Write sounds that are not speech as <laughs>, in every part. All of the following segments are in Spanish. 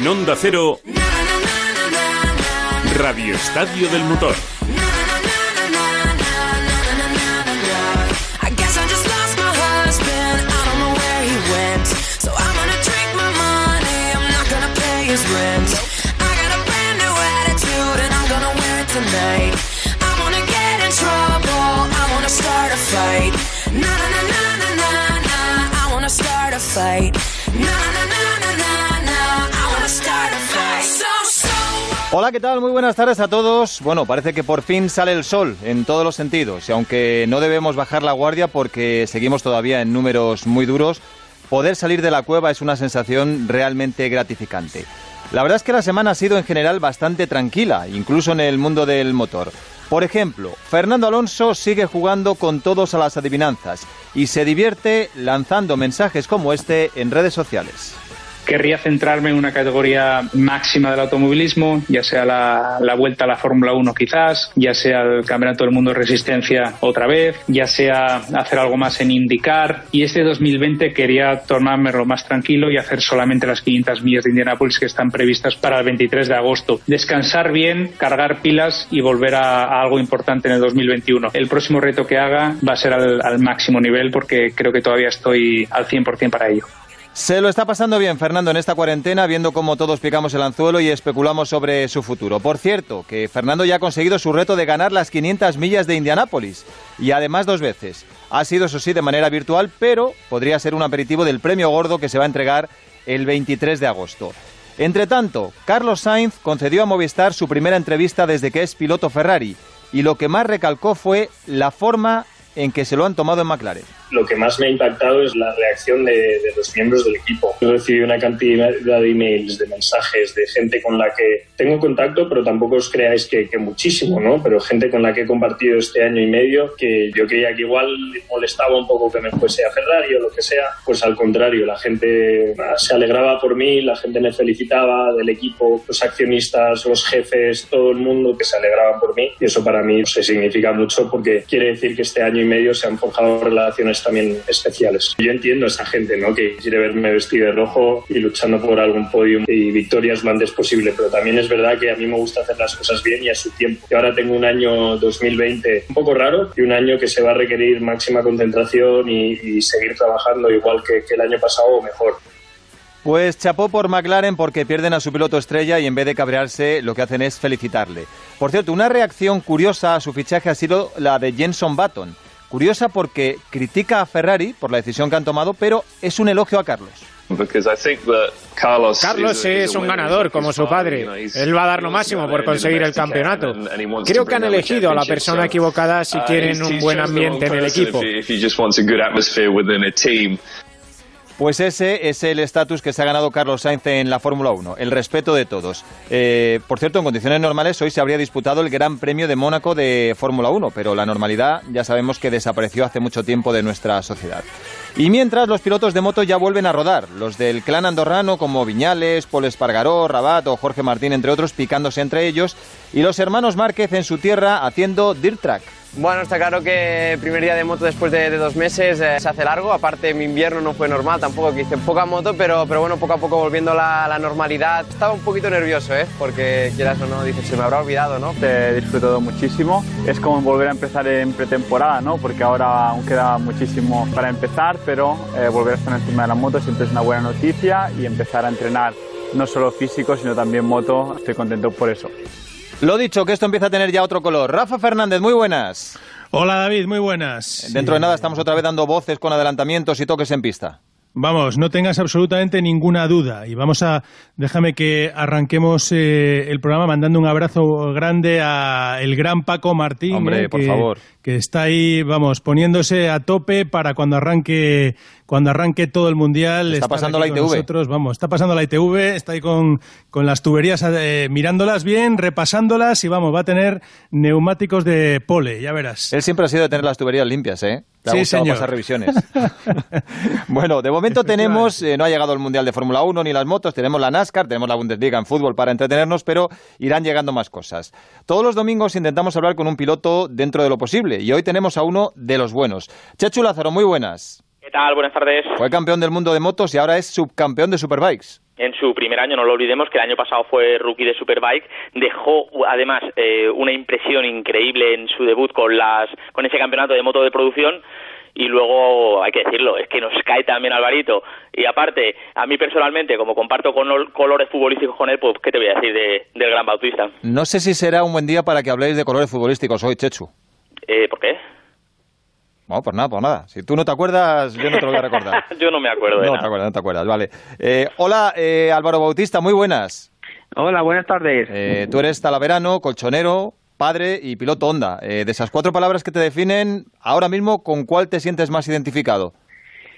En Onda Cero, Radio Estadio del Motor. Hola, ¿qué tal? Muy buenas tardes a todos. Bueno, parece que por fin sale el sol en todos los sentidos y aunque no debemos bajar la guardia porque seguimos todavía en números muy duros, poder salir de la cueva es una sensación realmente gratificante. La verdad es que la semana ha sido en general bastante tranquila, incluso en el mundo del motor. Por ejemplo, Fernando Alonso sigue jugando con todos a las adivinanzas y se divierte lanzando mensajes como este en redes sociales. Querría centrarme en una categoría máxima del automovilismo, ya sea la, vuelta a la Fórmula 1 quizás, ya sea el Campeonato del Mundo de Resistencia otra vez, ya sea hacer algo más en IndyCar. Y este 2020 quería tomármelo más tranquilo y hacer solamente las 500 millas de Indianápolis que están previstas para el 23 de agosto. Descansar bien, cargar pilas y volver a, algo importante en el 2021. El próximo reto que haga va a ser al, al máximo nivel porque creo que todavía estoy al 100% para ello. Se lo está pasando bien Fernando en esta cuarentena, viendo cómo todos picamos el anzuelo y especulamos sobre su futuro. Por cierto, que Fernando ya ha conseguido su reto de ganar las 500 millas de Indianápolis, y además dos veces. Ha sido, eso sí, de manera virtual, pero podría ser un aperitivo del premio gordo que se va a entregar el 23 de agosto. Entre tanto, Carlos Sainz concedió a Movistar su primera entrevista desde que es piloto Ferrari, y lo que más recalcó fue la forma en que se lo han tomado en McLaren. Lo que más me ha impactado es la reacción de, de los miembros del equipo. He recibido una cantidad de emails, de mensajes, de gente con la que tengo contacto, pero tampoco os creáis que, que muchísimo, ¿no? Pero gente con la que he compartido este año y medio que yo creía que igual molestaba un poco que me fuese a Ferrari o lo que sea. Pues al contrario, la gente se alegraba por mí, la gente me felicitaba del equipo, los accionistas, los jefes, todo el mundo que se alegraba por mí. Y eso para mí se significa mucho porque quiere decir que este año y medio se han forjado relaciones también especiales. Yo entiendo a esa gente, ¿no? Que quiere verme vestido de rojo y luchando por algún podium y victorias lo antes posible, pero también es verdad que a mí me gusta hacer las cosas bien y a su tiempo. Y ahora tengo un año 2020 un poco raro y un año que se va a requerir máxima concentración y, seguir trabajando igual que, que el año pasado o mejor. Pues chapó por McLaren porque pierden a su piloto estrella y en vez de cabrearse lo que hacen es felicitarle. Por cierto, una reacción curiosa a su fichaje ha sido la de Jenson Button. Curiosa porque critica a Ferrari por la decisión que han tomado, pero es un elogio a Carlos. Carlos es un ganador como su padre. Él va a dar lo máximo por conseguir el campeonato. Creo que han elegido a la persona equivocada si quieren un buen ambiente en el equipo. Pues ese es el estatus que se ha ganado Carlos Sainz en la Fórmula 1, el respeto de todos. Eh, por cierto, en condiciones normales hoy se habría disputado el Gran Premio de Mónaco de Fórmula 1, pero la normalidad ya sabemos que desapareció hace mucho tiempo de nuestra sociedad. Y mientras los pilotos de moto ya vuelven a rodar, los del clan andorrano como Viñales, Paul Espargaró, Rabat o Jorge Martín, entre otros, picándose entre ellos, y los hermanos Márquez en su tierra haciendo dirt track. Bueno, está claro que el primer día de moto después de, de dos meses eh, se hace largo. Aparte, mi invierno no fue normal tampoco, que hice poca moto, pero, pero bueno, poco a poco volviendo a la, la normalidad. Estaba un poquito nervioso, ¿eh? Porque quieras o no, dices, se me habrá olvidado, ¿no? He disfrutado muchísimo. Es como volver a empezar en pretemporada, ¿no? Porque ahora aún queda muchísimo para empezar, pero eh, volver a estar encima de la moto siempre es una buena noticia y empezar a entrenar no solo físico, sino también moto. Estoy contento por eso. Lo dicho, que esto empieza a tener ya otro color. Rafa Fernández, muy buenas. Hola David, muy buenas. Dentro de nada estamos otra vez dando voces con adelantamientos y toques en pista. Vamos, no tengas absolutamente ninguna duda. Y vamos a, déjame que arranquemos eh, el programa mandando un abrazo grande a el gran Paco Martín. Hombre, eh, por favor. Que está ahí, vamos, poniéndose a tope para cuando arranque, cuando arranque todo el mundial. Está pasando la ITV. Nosotros, vamos, está pasando la ITV, está ahí con, con las tuberías eh, mirándolas bien, repasándolas y vamos, va a tener neumáticos de pole, ya verás. Él siempre ha sido de tener las tuberías limpias, ¿eh? Ha Sí, señor. pasar revisiones. <laughs> bueno, de momento tenemos, eh, no ha llegado el Mundial de Fórmula 1 ni las motos, tenemos la NASCAR, tenemos la Bundesliga en fútbol para entretenernos, pero irán llegando más cosas. Todos los domingos intentamos hablar con un piloto dentro de lo posible y hoy tenemos a uno de los buenos. Chechu Lázaro, muy buenas. ¿Qué tal? Buenas tardes. Fue campeón del mundo de motos y ahora es subcampeón de Superbikes. en su primer año, no lo olvidemos que el año pasado fue rookie de Superbike, dejó además eh, una impresión increíble en su debut con las con ese campeonato de moto de producción y luego hay que decirlo, es que nos cae también Alvarito y aparte, a mí personalmente, como comparto con colores futbolísticos con él, pues qué te voy a decir del Gran Bautista. No sé si será un buen día para que habléis de colores futbolísticos hoy, Chechu. Eh, ¿Por qué? No, pues nada, pues nada. Si tú no te acuerdas, yo no te lo voy a recordar. <laughs> yo no me acuerdo. De no te acuerdas, no te acuerdas, vale. Eh, hola, eh, Álvaro Bautista, muy buenas. Hola, buenas tardes. Eh, tú eres talaverano, colchonero, padre y piloto Honda. de esas cuatro palabras que te definen, ahora mismo, ¿con cuál te sientes más identificado?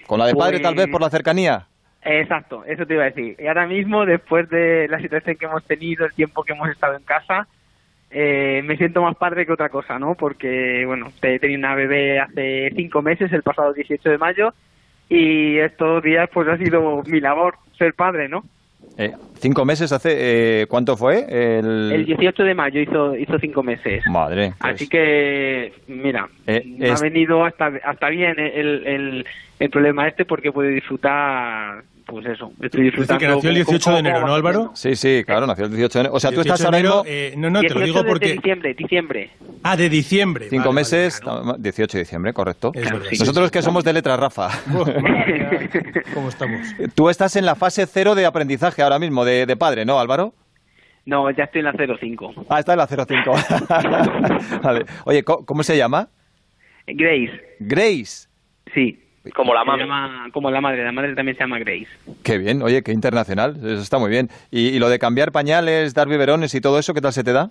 ¿Con la de padre tal vez por la cercanía? Exacto, eso te iba a decir. Y ahora mismo, después de la situación que hemos tenido, el tiempo que hemos estado en casa, eh, me siento más padre que otra cosa, ¿no? Porque, bueno, he tenido una bebé hace cinco meses, el pasado 18 de mayo, y estos días pues ha sido mi labor ser padre, ¿no? Eh, ¿Cinco meses hace? Eh, ¿Cuánto fue? El... 18 de mayo hizo, hizo cinco meses. Madre. Pues. Así que, mira, ha venido hasta, hasta bien el, el, el problema este porque puede disfrutar pues eso, estoy disfrutando. que nació el 18 de enero, ¿no, Álvaro? Sí, sí, claro, nació el 18 de enero. O sea, tú estás ahora mismo... Eh, no, no, te lo digo porque... De diciembre, diciembre. Ah, de diciembre. Cinco meses, 18 de diciembre, correcto. Nosotros que somos de letra Rafa. <laughs> ¿Cómo estamos? <laughs> Tú estás en la fase cero de aprendizaje ahora mismo, de, de padre, ¿no, Álvaro? No, ya estoy en la 05. Ah, está en la 05. <laughs> vale. Oye, ¿cómo se llama? Grace. Grace. Sí. Como la madre. como la madre, la madre también se llama Grace. Qué bien, oye, qué internacional, eso está muy bien. ¿Y, lo de cambiar pañales, dar biberones y todo eso, qué tal se te da?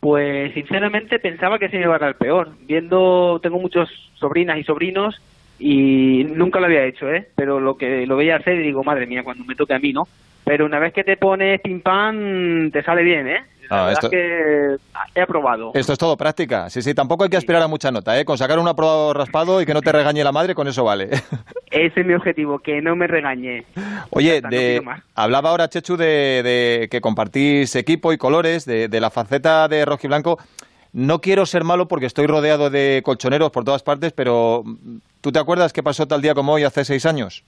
Pues sinceramente pensaba que se me iba a dar peor. Viendo, tengo muchos sobrinas y sobrinos y nunca lo había hecho, ¿eh? Pero lo que lo veía hacer y digo, madre mía, cuando me toque a mí, ¿no? Pero una vez que te pones pim pam, te sale bien, ¿eh? Ah, esto... que he aprobado. Esto es todo práctica. Sí, sí, tampoco hay que aspirar a mucha nota, ¿eh? Con sacar un aprobado raspado y que no te regañe la madre, con eso vale. <laughs> Ese es mi objetivo, que no me regañe. Oye, de... hablaba ahora Chechu de, que compartís equipo y colores, de, de la faceta de rojiblanco. No quiero ser malo porque estoy rodeado de colchoneros por todas partes, pero ¿tú te acuerdas qué pasó tal día como hoy hace seis años?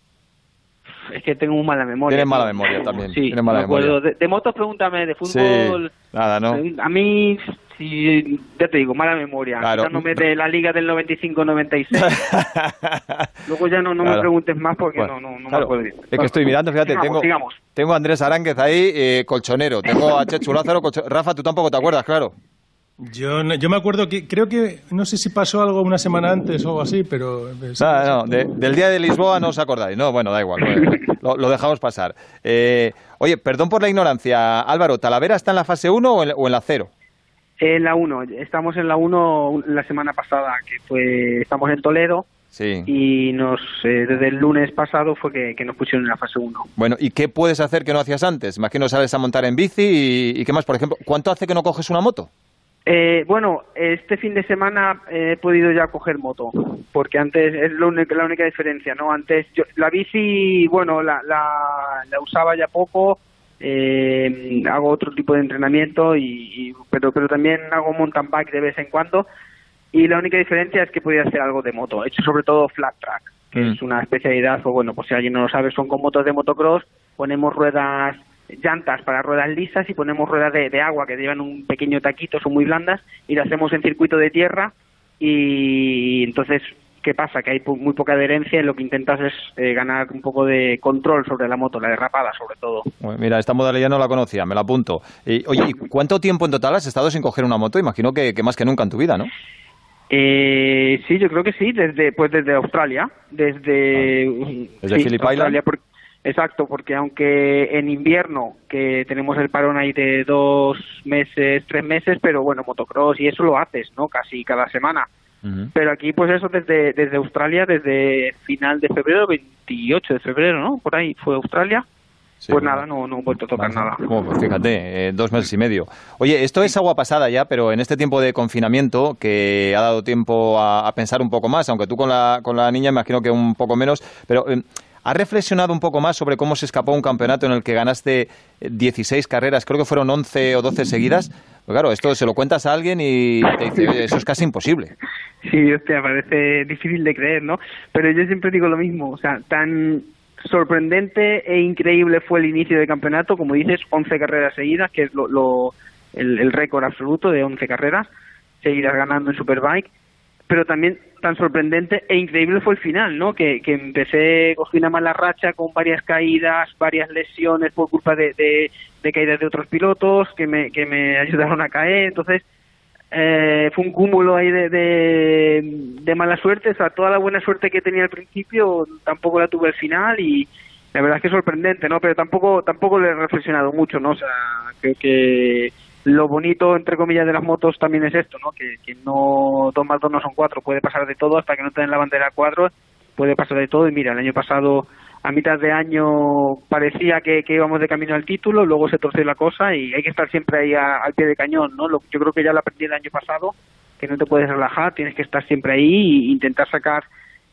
Es que tengo muy mala memoria. Tienes mala memoria también. Sí, mala memoria. De, motos pregúntame, de fútbol... nada, ¿no? A mí, sí, ya te digo, mala memoria. Claro. me de la liga del <laughs> 95-96. Luego ya no, no me preguntes más porque no, no, no me acuerdo. Es que estoy mirando, fíjate, tengo, tengo a Andrés Aránguez ahí, eh, colchonero. Tengo a Chechu Lázaro, Rafa, tú tampoco te acuerdas, claro. Yo, yo me acuerdo que creo que no sé si pasó algo una semana antes o algo así, pero no, del día de Lisboa no os acordáis, no, bueno, da igual, lo, dejamos pasar. Eh, oye, perdón por la ignorancia, Álvaro, ¿Talavera está en la fase 1 o en, la 0? En la 1, estamos en la 1 la semana pasada, que fue estamos en Toledo. Sí. Y nos, eh, desde el lunes pasado fue que, nos pusieron en la fase 1. Bueno, ¿y qué puedes hacer que no hacías antes? Imagino sales a montar en bici y, y qué más, por ejemplo, ¿cuánto hace que no coges una moto? Eh, bueno, este fin de semana he podido ya coger moto, porque antes es la única diferencia, ¿no? Antes yo, la bici, bueno, la, la, usaba ya poco, eh, hago otro tipo de entrenamiento, y, pero, pero también hago mountain bike de vez en cuando, y la única diferencia es que podía hacer algo de moto, he hecho sobre todo flat track, que mm. es una especialidad, o bueno, pues si alguien no lo sabe, son con motos de motocross, ponemos ruedas llantas para ruedas lisas y ponemos ruedas de, agua que llevan un pequeño taquito, son muy blandas, y las hacemos en circuito de tierra y entonces ¿qué pasa? Que hay muy poca adherencia y lo que intentas es eh, ganar un poco de control sobre la moto, la derrapada sobre todo. mira, esta modalidad no la conocía, me la apunto. Y, oye, ¿y cuánto tiempo en total has estado sin coger una moto? Imagino que, más que nunca en tu vida, ¿no? Eh, sí, yo creo que sí, desde pues desde Australia, desde, ah, desde Australia, Exacto, porque aunque en invierno, que tenemos el parón ahí de dos meses, tres meses, pero bueno, motocross y eso lo haces, ¿no? Casi cada semana. Pero aquí, pues eso desde, desde Australia, desde final de febrero, 28 de febrero, ¿no? Por ahí fue Australia. pues nada, no, no he vuelto a tocar nada. pues fíjate, eh, dos meses y medio. Oye, esto es agua pasada ya, pero en este tiempo de confinamiento, que ha dado tiempo a, pensar un poco más, aunque tú con la, con la niña imagino que un poco menos, pero... Eh, ¿Has reflexionado un poco más sobre cómo se escapó un campeonato en el que ganaste 16 carreras, creo que fueron 11 o 12 seguidas? Pues claro, esto se lo cuentas a alguien y te dice, eso es casi imposible. Sí, hostia, parece difícil de creer, ¿no? Pero yo siempre digo lo mismo, o sea, tan sorprendente e increíble fue el inicio del campeonato, como dices, 11 carreras seguidas, que es lo, el, el récord absoluto de 11 carreras seguidas ganando en Superbike pero también tan sorprendente e increíble fue el final, ¿no? Que, que empecé, cogí una mala racha con varias caídas, varias lesiones por culpa de, de, caídas de otros pilotos que me, que me <laughs> ayudaron a caer, entonces eh, fue un cúmulo ahí de, de, mala suerte, o sea, toda la buena suerte que tenía al principio tampoco la tuve al final y la verdad es que es sorprendente, ¿no? Pero tampoco tampoco le he reflexionado mucho, ¿no? O sea, creo que lo bonito, entre comillas, de las motos también es esto, ¿no? Que, no dos más dos no son cuatro, puede pasar de todo hasta que no te la bandera cuatro, puede pasar de todo. Y mira, el año pasado, a mitad de año, parecía que, íbamos de camino al título, luego se torció la cosa y hay que estar siempre ahí al pie de cañón, ¿no? Lo, yo creo que ya lo aprendí el año pasado, que no te puedes relajar, tienes que estar siempre ahí e intentar sacar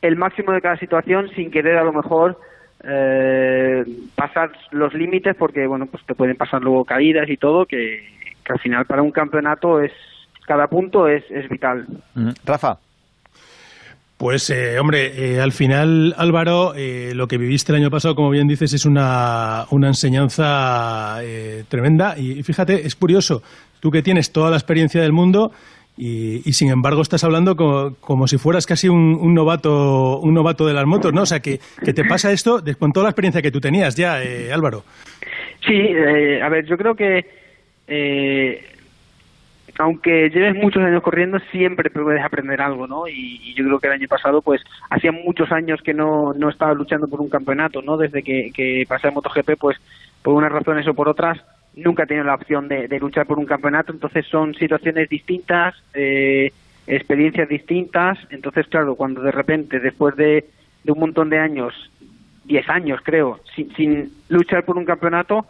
el máximo de cada situación sin querer a lo mejor eh, pasar los límites porque bueno pues te pueden pasar luego caídas y todo que que al final para un campeonato es cada punto es, es vital. Rafa. Pues, eh, hombre, eh, al final, Álvaro, eh, lo que viviste el año pasado, como bien dices, es una, una enseñanza tremenda. Y fíjate, es curioso, tú que tienes toda la experiencia del mundo y, sin embargo estás hablando como, si fueras casi un, novato un novato de las motos, ¿no? O sea, que, que te pasa esto con toda la experiencia que tú tenías ya, Álvaro. Sí, a ver, yo creo que eh, aunque lleves muchos años corriendo, siempre puedes aprender algo, ¿no? Y, yo creo que el año pasado, pues, hacía muchos años que no, no estaba luchando por un campeonato, ¿no? Desde que, que pasé a MotoGP, pues, por unas razones o por otras, nunca he tenido la opción de, luchar por un campeonato, entonces son situaciones distintas, eh, experiencias distintas, entonces, claro, cuando de repente, después de, de un montón de años, 10 años creo, sin, sin luchar por un campeonato,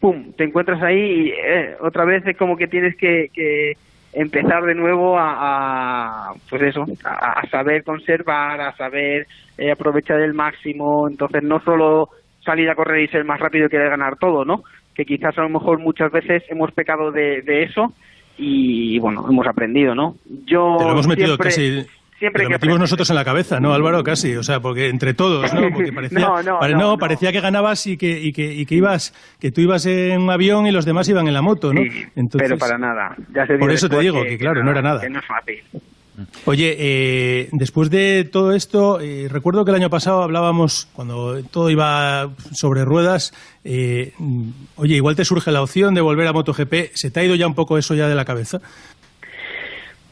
pum, te encuentras ahí y eh, otra vez es como que tienes que, empezar de nuevo a, pues eso, a, saber conservar, a saber eh, aprovechar el máximo, entonces no solo salir a correr y ser más rápido que ganar todo, ¿no? Que quizás a lo mejor muchas veces hemos pecado de, eso y bueno, hemos aprendido, ¿no? Yo Te lo hemos metido casi Siempre metimos nosotros en la cabeza, ¿no, Álvaro? Casi, o sea, porque entre todos, ¿no? <laughs> Porque parecía, no, parecía que ganabas y que, y que, y que ibas, que tú ibas en un avión y los demás iban en la moto, ¿no? pero para nada. por eso te digo que, claro, no era nada. Que no es fácil. Oye, eh, después de todo esto, eh, recuerdo que el año pasado hablábamos, cuando todo iba sobre ruedas, eh, oye, igual te surge la opción de volver a MotoGP, ¿se te ha ido ya un poco eso ya de la cabeza?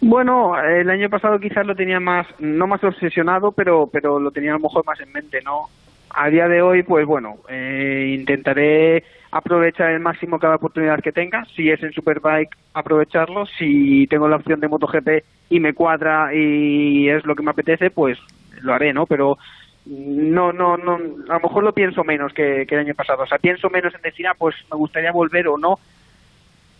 Bueno, el año pasado quizás lo tenía más, no más obsesionado, pero, pero lo tenía a lo mejor más en mente, ¿no? A día de hoy, pues bueno, eh, intentaré aprovechar el máximo cada oportunidad que tenga. Si es en Superbike, aprovecharlo. Si tengo la opción de MotoGP y me cuadra y es lo que me apetece, pues lo haré, ¿no? Pero no, no, no, a lo mejor lo pienso menos que, que el año pasado. O sea, pienso menos en decir, ah, pues me gustaría volver o no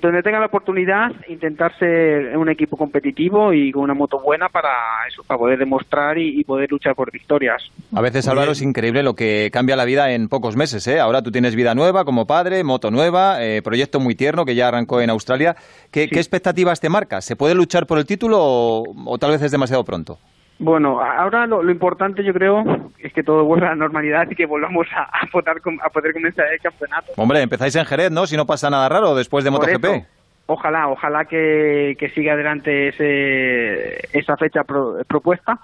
donde tenga la oportunidad, intentar ser un equipo competitivo y con una moto buena para eso, para poder demostrar y, poder luchar por victorias. A veces, Álvaro, es increíble lo que cambia la vida en pocos meses. ¿eh? Ahora tú tienes vida nueva como padre, moto nueva, eh, proyecto muy tierno que ya arrancó en Australia. ¿Qué, expectativas te marcas? ¿Se puede luchar por el título o tal vez es demasiado pronto? Bueno, ahora lo, importante yo creo es que todo vuelva a la normalidad y que volvamos a, a, poder, a poder comenzar el campeonato. Hombre, empezáis en Jerez, ¿no? Si no pasa nada raro después de MotoGP. ojalá, ojalá que, siga adelante ese, esa fecha propuesta.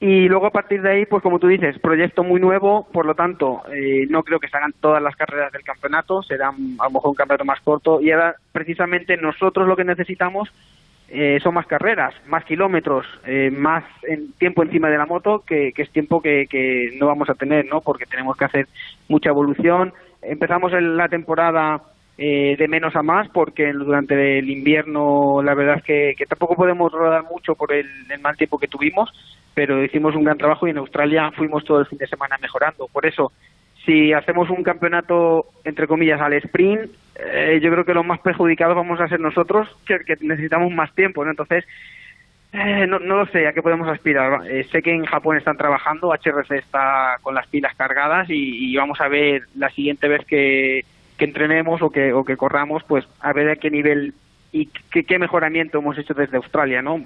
Y luego a partir de ahí, pues como tú dices, proyecto muy nuevo, por lo tanto, eh, no creo que se hagan todas las carreras del campeonato, será a lo mejor un campeonato más corto. Y ahora, precisamente, nosotros lo que necesitamos eh, son más carreras, más kilómetros, eh, más en, tiempo encima de la moto, que, es tiempo que, que, no vamos a tener, ¿no? Porque tenemos que hacer mucha evolución. Empezamos en la temporada eh, de menos a más, porque durante el invierno la verdad es que, que tampoco podemos rodar mucho por el, el, mal tiempo que tuvimos, pero hicimos un gran trabajo y en Australia fuimos todo el fin de semana mejorando. Por eso si hacemos un campeonato, entre comillas, al sprint, eh, yo creo que los más perjudicados vamos a ser nosotros, que, necesitamos más tiempo, ¿no? Entonces, eh, no, no, lo sé, ¿a qué podemos aspirar? Eh, sé que en Japón están trabajando, HRC está con las pilas cargadas y, vamos a ver la siguiente vez que, entrenemos o que, corramos, pues a ver a qué nivel y qué, qué mejoramiento hemos hecho desde Australia, ¿no?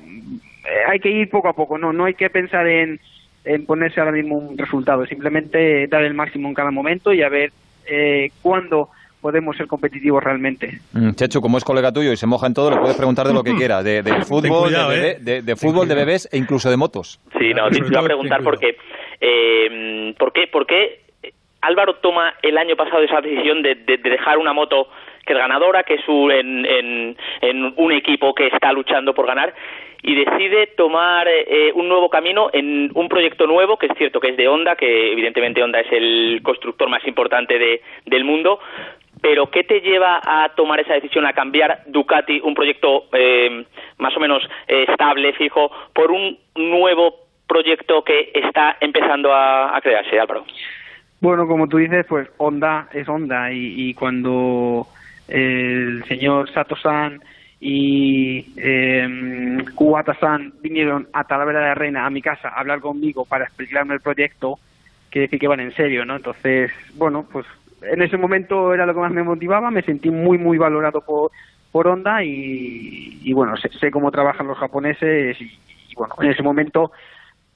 hay que ir poco a poco, ¿no? No hay que pensar en en ponerse ahora mismo un resultado, simplemente dar el máximo en cada momento y a ver eh, cuándo podemos ser competitivos realmente. Mm, Chechu, como es colega tuyo y se moja en todo, le puedes preguntar de lo que <laughs> quiera, de, de fútbol, cuidado, de, bebé- ¿eh? de- de fútbol, de bebés e incluso de motos. Sí, no, te iba a preguntar ten porque, eh, ¿por qué, por qué Álvaro toma el año pasado esa decisión de, de- de dejar una moto que es ganadora, que es un- en, un equipo que está luchando por ganar, y decide tomar eh, un nuevo camino en un proyecto nuevo, que es cierto que es de Honda, que evidentemente Honda es el constructor más importante de- del mundo, pero ¿qué te lleva a tomar esa decisión, a cambiar Ducati, un proyecto eh, más o menos eh, estable, fijo, por un nuevo proyecto que está empezando a, a crearse, Álvaro? Bueno, como tú dices, pues Honda es Honda y, y cuando el señor Sato-san y eh, Kuwata-san vinieron a Talavera de la Reina, a mi casa, a hablar conmigo para explicarme el proyecto, que decir que van en serio, ¿no? Entonces, bueno, pues en ese momento era lo que más me motivaba, me sentí muy, muy valorado por, por Honda y, y bueno, sé, sé cómo trabajan los japoneses y, y bueno, en ese momento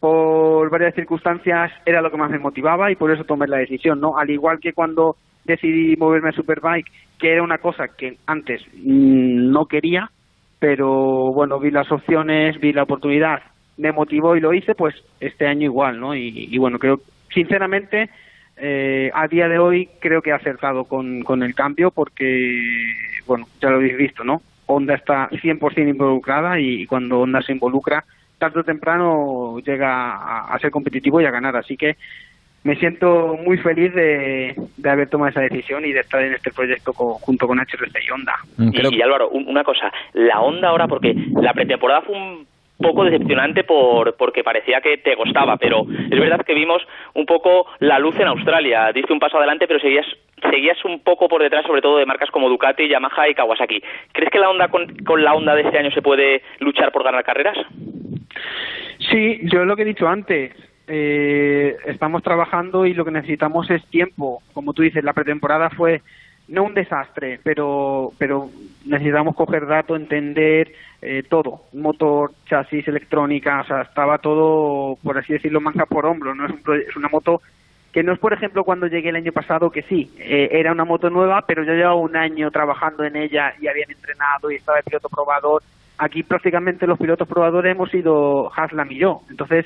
por varias circunstancias era lo que más me motivaba y por eso tomé la decisión, ¿no? Al igual que cuando decidí moverme a Superbike, que era una cosa que antes mm, no quería, pero bueno, vi las opciones, vi la oportunidad, me motivó y lo hice, pues este año igual, ¿no? Y, bueno, creo, sinceramente, eh, a día de hoy creo que he acertado con, con el cambio porque, bueno, ya lo habéis visto, ¿no? Honda está 100% involucrada y cuando Honda se involucra, tarde o temprano llega a ser competitivo y a ganar. Así que me siento muy feliz de, de haber tomado esa decisión y de estar en este proyecto co- junto con HRC y Honda. Mm, Y, y Álvaro, un- una cosa, la Honda ahora, porque la pretemporada fue un poco decepcionante por porque parecía que te costaba, pero es verdad que vimos un poco la luz en Australia, diste un paso adelante, pero seguías seguías un poco por detrás, sobre todo de marcas como Ducati, Yamaha y Kawasaki. ¿Crees que la Honda con, con la Honda de este año se puede luchar por ganar carreras? Sí, yo lo que he dicho antes, eh, estamos trabajando y lo que necesitamos es tiempo. Como tú dices, la pretemporada fue no un desastre, pero pero necesitamos coger datos, entender eh, todo, motor, chasis, electrónica, o sea, estaba todo, por así decirlo, manga por hombro. No es, un es una moto que no es, por ejemplo, cuando llegué el año pasado, que sí, eh, era una moto nueva, pero yo llevaba un año trabajando en ella y habían entrenado y estaba el piloto probador. Aquí prácticamente los pilotos probadores hemos sido Haslam y yo. Entonces,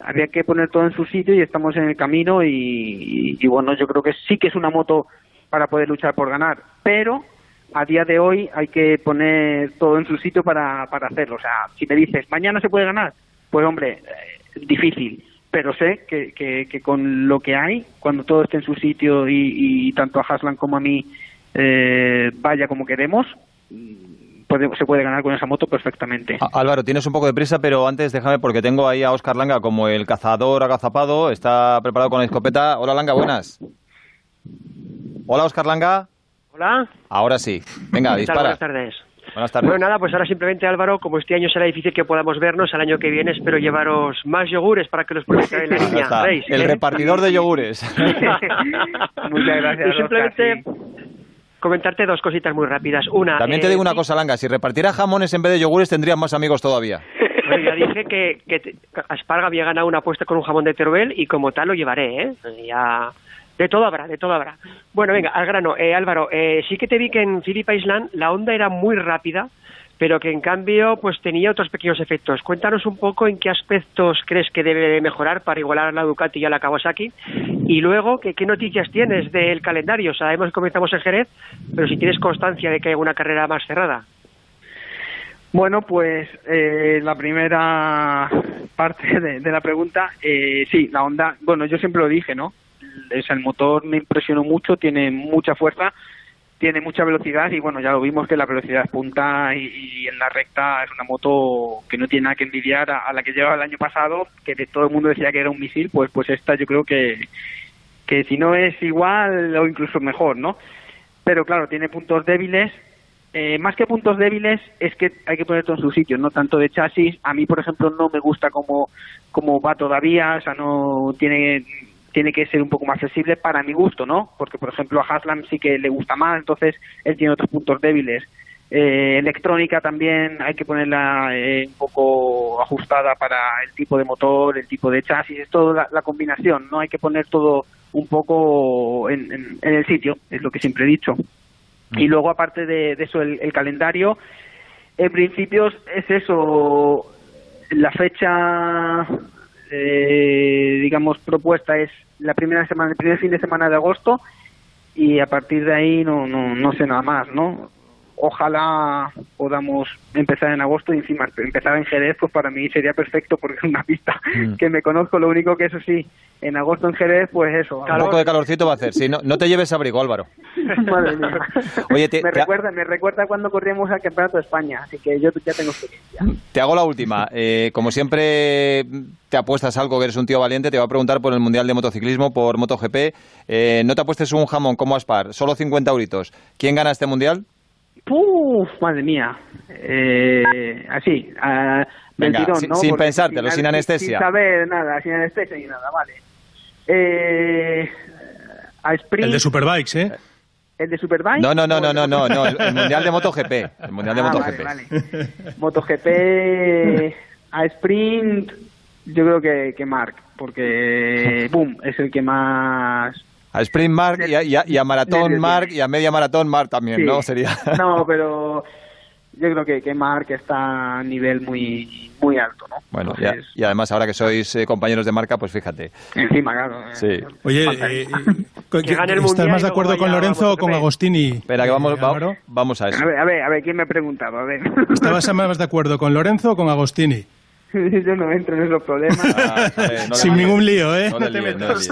había que poner todo en su sitio y estamos en el camino y, y- bueno, yo creo que sí que es una moto para poder luchar por ganar, pero a día de hoy hay que poner todo en su sitio para, para hacerlo. O sea, si me dices, mañana se puede ganar, pues hombre, eh, difícil, pero sé que, que, con lo que hay, cuando todo esté en su sitio y, y tanto a Haslan como a mí eh, vaya como queremos, puede- se puede ganar con esa moto perfectamente. Álvaro, tienes un poco de prisa, pero antes déjame porque tengo ahí a Oscar Langa como el cazador agazapado, está preparado con la escopeta. Hola Langa, buenas. Hola Oscar Langa. Hola. Ahora sí. Venga, dispara. Buenas tardes. Buenas tardes. Bueno, nada, pues ahora simplemente Álvaro, como este año será difícil que podamos vernos, al año que viene espero llevaros más yogures para que los podáis traer en la Ya niña. está. ¿veis? El ¿Eh? repartidor de yogures. <laughs> <laughs> Muchas gracias. Y simplemente comentarte dos cositas muy rápidas. Una, También te eh, digo una cosa, Langa, si repartiera jamones en vez de yogures tendrías más amigos todavía. Bueno, ya dije que, que Asparga había ganado una apuesta con un jamón de Teruel y como tal lo llevaré, ¿eh? Ya... De todo habrá, de todo habrá. Bueno, venga, al grano. Eh, Álvaro, eh, sí que te vi que en Phillip Island la onda era muy rápida, pero que en cambio pues tenía otros pequeños efectos. Cuéntanos un poco en qué aspectos crees que debe mejorar para igualar a la Ducati y a la Kawasaki. Y luego, ¿qué, noticias tienes del calendario? Sabemos que comenzamos en Jerez, pero si tienes constancia de que hay una carrera más cerrada. Bueno, pues eh, la primera parte de, de la pregunta, eh, sí, la Honda, bueno, yo siempre lo dije, ¿no? Es, el motor me impresionó mucho, tiene mucha fuerza, tiene mucha velocidad y bueno, ya lo vimos que la velocidad es punta y, en la recta es una moto que no tiene nada que envidiar a, la que llevaba el año pasado, que todo el mundo decía que era un misil, pues pues esta yo creo que, que si no es igual o incluso mejor, ¿no? Pero claro, tiene puntos débiles. Eh, más que puntos débiles es que hay que poner todo en su sitio, no tanto de chasis. A mí, por ejemplo, no me gusta como, como va todavía, o sea, no tiene tiene que ser un poco más flexible para mi gusto, ¿no? Porque, por ejemplo, a Haslam sí que le gusta más, entonces él tiene otros puntos débiles. Eh, electrónica también hay que ponerla eh, un poco ajustada para el tipo de motor, el tipo de chasis, es toda la, combinación, no hay que poner todo un poco en, el sitio, es lo que siempre he dicho. Y mm. luego, aparte de, eso, el, calendario, en principio es eso, la fecha, eh, digamos, propuesta es la primera semana, el primer fin de semana de agosto y a partir de ahí no, no, no sé nada más, ¿no? Ojalá podamos empezar en agosto y encima empezar en Jerez, pues para mí sería perfecto porque es una pista mm. que me conozco, lo único que eso sí, en agosto en Jerez, pues eso. Un poco de calorcito va a hacer, sí, no, no te lleves abrigo, Álvaro. <laughs> Madre mía. Oye, me, recuerda, me recuerda cuando corríamos al Campeonato de España, así que yo ya tengo experiencia. Te hago la última, eh, como siempre te apuestas algo, que eres un tío valiente, te voy a preguntar por el Mundial de Motociclismo, por MotoGP, eh, no te apuestes un jamón como Aspar, solo 50 euritos. ¿Quién gana este Mundial? Uf, madre mía. Eh, así, a sin, pensártelo, sin anestesia. Sin saber nada, sin anestesia ni nada, vale. Eh, a Sprint. El de Superbikes, ¿eh? ¿El de Superbikes? No, no, no, no, no, no, no, el, Mundial de MotoGP. El Mundial de ah, MotoGP. Vale, vale. MotoGP a Sprint, yo creo que, que Mark, porque, boom, es el que más a sprint Mark y a, maratón Mark y a media maratón Mark también, ¿no? Sería. No, <laughs> pero yo creo que, que Mark está a nivel muy muy alto, ¿no? Bueno, y, además ahora que sois eh, compañeros de marca, pues fíjate. Encima, claro. Sí. Oye, eh, <laughs> ¿estás más de acuerdo con Lorenzo o con Agostini? Espera, que vamos, vamos a eso. A ver, a ver, a ver, ¿quién me ha preguntado? A ver. ¿Estabas más de acuerdo con Lorenzo o con Agostini? <laughs> Yo no entro en esos problemas. Ah, Sin ningún lío, ¿eh? No, te metas.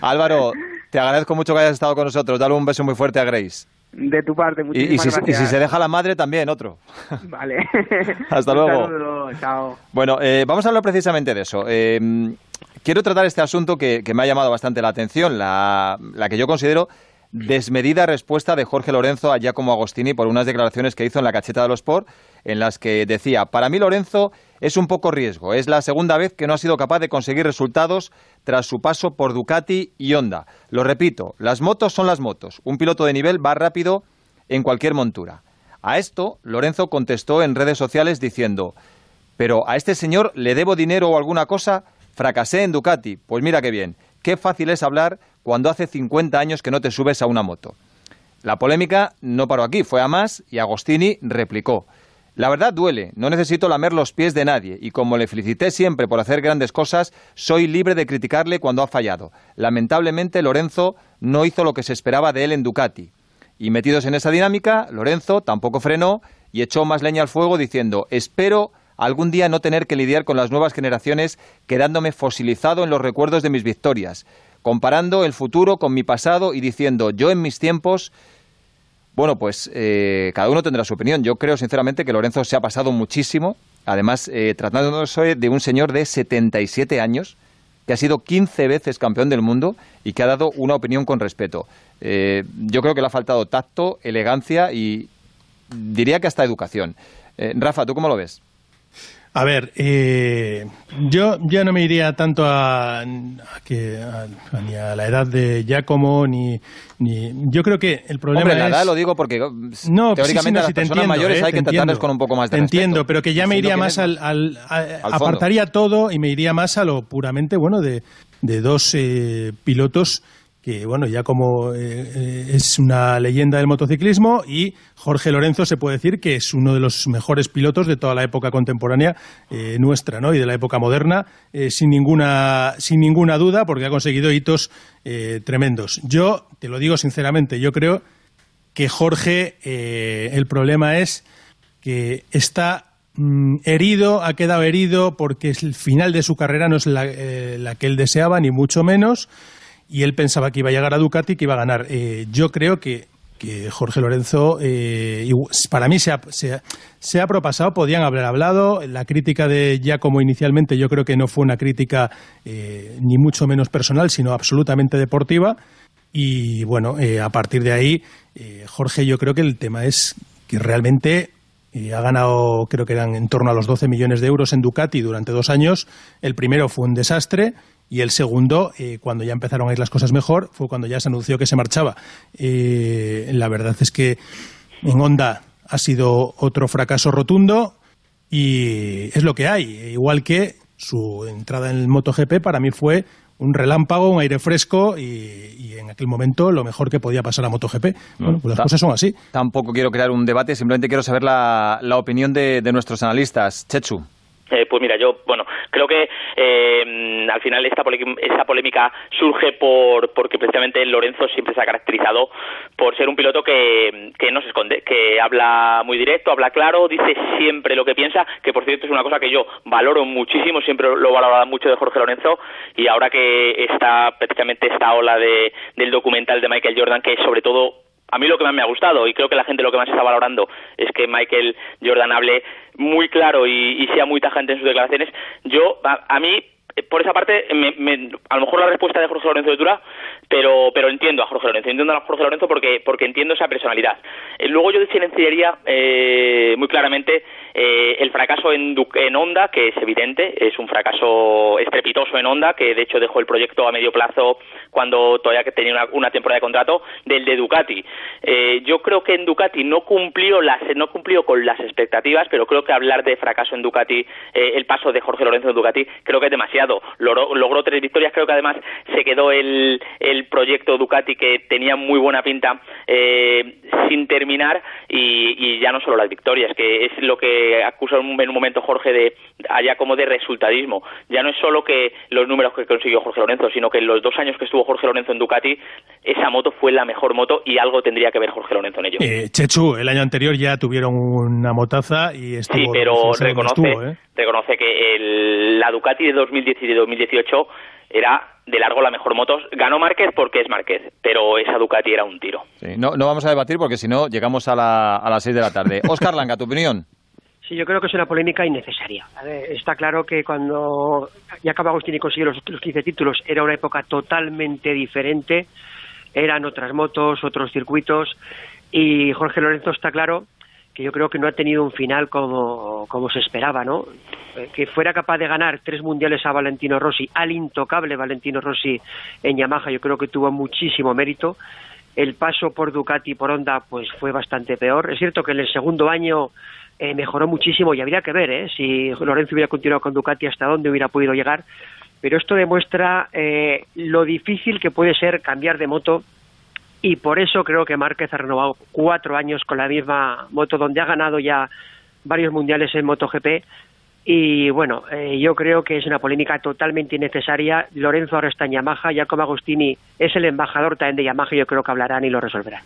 Álvaro, te agradezco mucho que hayas estado con nosotros. Dale un beso muy fuerte a Grace. De tu parte, muchísimas y, si, gracias. Y si se deja la madre, también otro. Vale. <laughs> <laughs> Hasta luego. chao. Bueno, eh, vamos a hablar precisamente de eso. Eh, quiero tratar este asunto que, me ha llamado bastante la atención, la, la que yo considero desmedida respuesta de Jorge Lorenzo a Giacomo Agostini por unas declaraciones que hizo en la cacheta de los Sport, en las que decía, para mí Lorenzo es un poco riesgo, es la segunda vez que no ha sido capaz de conseguir resultados tras su paso por Ducati y Honda. Lo repito, las motos son las motos, un piloto de nivel va rápido en cualquier montura. A esto, Lorenzo contestó en redes sociales diciendo, pero a este señor le debo dinero o alguna cosa, fracasé en Ducati, pues mira qué bien, qué fácil es hablar cuando hace 50 años que no te subes a una moto. La polémica no paró aquí, fue a más y Agostini replicó. La verdad duele, no necesito lamer los pies de nadie y como le felicité siempre por hacer grandes cosas, soy libre de criticarle cuando ha fallado. Lamentablemente Lorenzo no hizo lo que se esperaba de él en Ducati. Y metidos en esa dinámica, Lorenzo tampoco frenó y echó más leña al fuego diciendo espero algún día no tener que lidiar con las nuevas generaciones quedándome fosilizado en los recuerdos de mis victorias comparando el futuro con mi pasado y diciendo yo en mis tiempos bueno, pues eh, cada uno tendrá su opinión. Yo creo sinceramente que Lorenzo se ha pasado muchísimo, además eh, tratándose de un señor de 77 años, que ha sido 15 veces campeón del mundo y que ha dado una opinión con respeto. Eh, yo creo que le ha faltado tacto, elegancia y diría que hasta educación. Rafa, ¿tú cómo lo ves? A ver, eh, yo ya no me iría tanto a, que, ni a la edad de Giacomo, ni, ni... Yo creo que el problema Hombre, la edad lo digo porque no, teóricamente a las personas mayores ¿eh? hay que tratarles con un poco más de Te entiendo, pero que ya me iría más al... apartaría todo y me iría más a lo puramente, bueno, de, de dos eh, pilotos que bueno, ya como eh, eh, es una leyenda del motociclismo y Jorge Lorenzo se puede decir que es uno de los mejores pilotos de toda la época contemporánea eh, nuestra, ¿no? Y de la época moderna, sin ninguna sin ninguna duda, porque ha conseguido hitos tremendos. Yo te lo digo sinceramente, yo creo que Jorge el problema es que está mm, herido, ha quedado herido porque el final de su carrera no es la, la que él deseaba, ni mucho menos y él pensaba que iba a llegar a Ducati, que iba a ganar. Eh, yo creo que, Jorge Lorenzo, eh, para mí se ha, se, propasado, podían haber hablado. La crítica de ya como inicialmente, yo creo que no fue una crítica eh, ni mucho menos personal, sino absolutamente deportiva. Y bueno, a partir de ahí, Jorge, yo creo que el tema es que realmente ha ganado, creo que eran en torno a los 12 millones de euros en Ducati durante dos años. El primero fue un desastre y el segundo, eh, cuando ya empezaron a ir las cosas mejor, fue cuando ya se anunció que se marchaba. Eh, la verdad es que en Honda ha sido otro fracaso rotundo y es lo que hay. Igual que su entrada en el MotoGP para mí fue un relámpago, un aire fresco y, en aquel momento lo mejor que podía pasar a MotoGP. Bueno, pues las cosas son así. Tampoco quiero crear un debate, simplemente quiero saber la, opinión de, de nuestros analistas. Chechu. Eh, pues mira, yo, bueno, creo que eh, al final esta, esta polémica surge por porque precisamente Lorenzo siempre se ha caracterizado por ser un piloto que, que no se esconde, que habla muy directo, habla claro, dice siempre lo que piensa, que por cierto es una cosa que yo valoro muchísimo, siempre lo valorado mucho de Jorge Lorenzo y ahora que está precisamente esta ola de, del documental de Michael Jordan, que sobre todo a mí lo que más me ha gustado y creo que la gente lo que más está valorando es que Michael Jordan hable muy claro y, sea muy tajante en sus declaraciones. Yo, a, mí, por esa parte, a lo mejor la respuesta de Jorge Lorenzo es dura, pero, pero entiendo a Jorge Lorenzo, entiendo a Jorge Lorenzo porque, porque entiendo esa personalidad. Eh, luego yo diferenciaría eh, muy claramente eh, el fracaso en, en Honda, que es evidente, es un fracaso estrepitoso en Honda, que de hecho dejó el proyecto a medio plazo cuando todavía tenía una, temporada de contrato, del de Ducati. Eh, yo creo que en Ducati no cumplió, las, no cumplió con las expectativas, pero creo que hablar de fracaso en Ducati, eh, el paso de Jorge Lorenzo en Ducati, creo que es demasiado. Logró, logró tres victorias, creo que además se quedó el, el proyecto Ducati que tenía muy buena pinta sin terminar y ya no solo las victorias, que es lo que acusa en un momento Jorge de allá como de resultadismo. Ya no es solo que los números que consiguió Jorge Lorenzo, sino que en los dos años que estuvo Jorge Lorenzo en Ducati, esa moto fue la mejor moto y algo tendría que ver Jorge Lorenzo en ello. Eh, Chechu, el año anterior ya tuvieron una motaza y estuvo. Sí, pero reconoce, ¿eh? reconoce que el, la Ducati de 2017 y 2018 era de largo la mejor moto. Ganó Márquez porque es Márquez, pero esa Ducati era un tiro. no, no vamos a debatir porque si no llegamos a, la, a las 6 de la tarde. <laughs> Oscar Langa, tu opinión. Yo creo que es una polémica innecesaria. está claro que cuando Jacob Agostini consiguió los, los 15 títulos era una época totalmente diferente, eran otras motos, otros circuitos, y Jorge Lorenzo está claro que yo creo que no ha tenido un final como, como se esperaba, ¿no? Eh, que fuera capaz de ganar tres mundiales a Valentino Rossi, al intocable Valentino Rossi en Yamaha, yo creo que tuvo muchísimo mérito. El paso por Ducati y por Honda pues fue bastante peor. Es cierto que en el segundo año eh, mejoró muchísimo y habría que ver ¿eh? si Lorenzo hubiera continuado con Ducati hasta dónde hubiera podido llegar. Pero esto demuestra eh, lo difícil que puede ser cambiar de moto y por eso creo que Márquez ha renovado cuatro años con la misma moto donde ha ganado ya varios mundiales en MotoGP y bueno, eh, yo creo que es una polémica totalmente innecesaria. Lorenzo ahora está en Yamaha, Giacomo Agostini es el embajador también de Yamaha yo creo que hablarán y lo resolverán.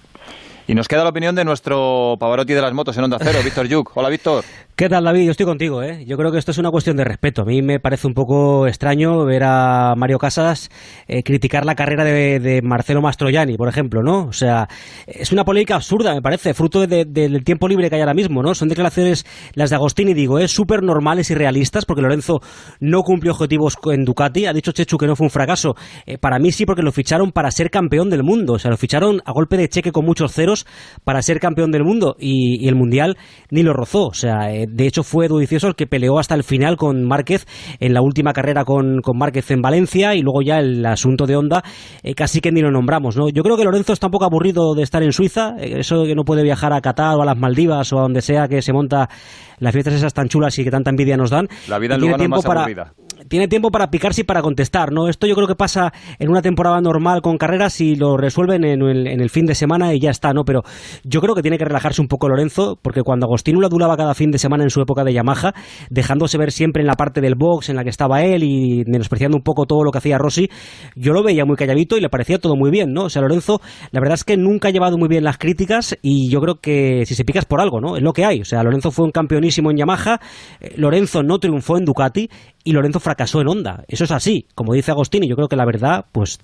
Y nos queda la opinión de nuestro Pavarotti de las motos en Onda Cero, Víctor Yuk. Hola, Víctor. ¿Qué tal, David? Yo estoy contigo, ¿eh? Yo creo que esto es una cuestión de respeto. A mí me parece un poco extraño ver a Mario Casas eh, criticar la carrera de, Marcelo Mastroianni, por ejemplo, ¿no? O sea, es una polémica absurda, me parece, fruto del tiempo libre que hay ahora mismo, ¿no? Son declaraciones, las de Agostini, digo, ¿eh? súper normales y realistas, porque Lorenzo no cumplió objetivos en Ducati. Ha dicho Chechu que no fue un fracaso. Eh, para mí sí, porque lo ficharon para ser campeón del mundo. O sea, lo ficharon a golpe de cheque con muchos ceros para ser campeón del mundo. Y, el Mundial ni lo rozó. O sea, eh, de hecho fue Dudicioso el que peleó hasta el final con Márquez en la última carrera con, con Márquez en Valencia y luego ya el asunto de Honda eh, casi que ni lo nombramos. ¿no? Yo creo que Lorenzo está un poco aburrido de estar en Suiza, eh, eso que no puede viajar a Qatar o a las Maldivas o a donde sea que se monta las fiestas esas tan chulas y que tanta envidia nos dan. La vida en Lugano es más para, tiene tiempo para picarse y para contestar, ¿no? Esto yo creo que pasa en una temporada normal con carreras y lo resuelven en el, fin de semana y ya está, ¿no? Pero yo creo que tiene que relajarse un poco Lorenzo, porque cuando Agostino lo adulaba cada fin de semana en su época de Yamaha, dejándose ver siempre en la parte del box en la que estaba él y menospreciando un poco todo lo que hacía Rossi, yo lo veía muy calladito y le parecía todo muy bien, ¿no? O sea, Lorenzo, la verdad es que nunca ha llevado muy bien las críticas y yo creo que si se picas por algo, ¿no? Es lo que hay. O sea, Lorenzo fue un campeonísimo en Yamaha, eh, Lorenzo no triunfó en Ducati y Lorenzo fracasó en Honda. Eso es así. Como dice Agostini, yo creo que la verdad, pues,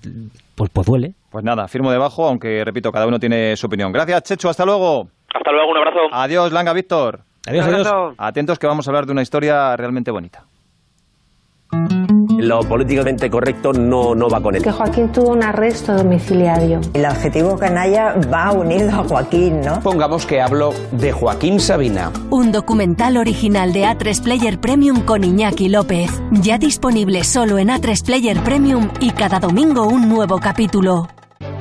pues, pues duele. Pues nada, firmo debajo, aunque repito, cada uno tiene su opinión. Gracias, Checho, hasta luego. Hasta luego, un abrazo. Adiós, Langa Víctor. Adiós, adiós. Atentos que vamos a hablar de una historia realmente bonita lo políticamente correcto no, no va con él. Que Joaquín tuvo un arresto domiciliario. El adjetivo canalla va unido a Joaquín, ¿no? Pongamos que hablo de Joaquín Sabina. Un documental original de A3 Player Premium con Iñaki López. Ya disponible solo en A3 Player Premium y cada domingo un nuevo capítulo.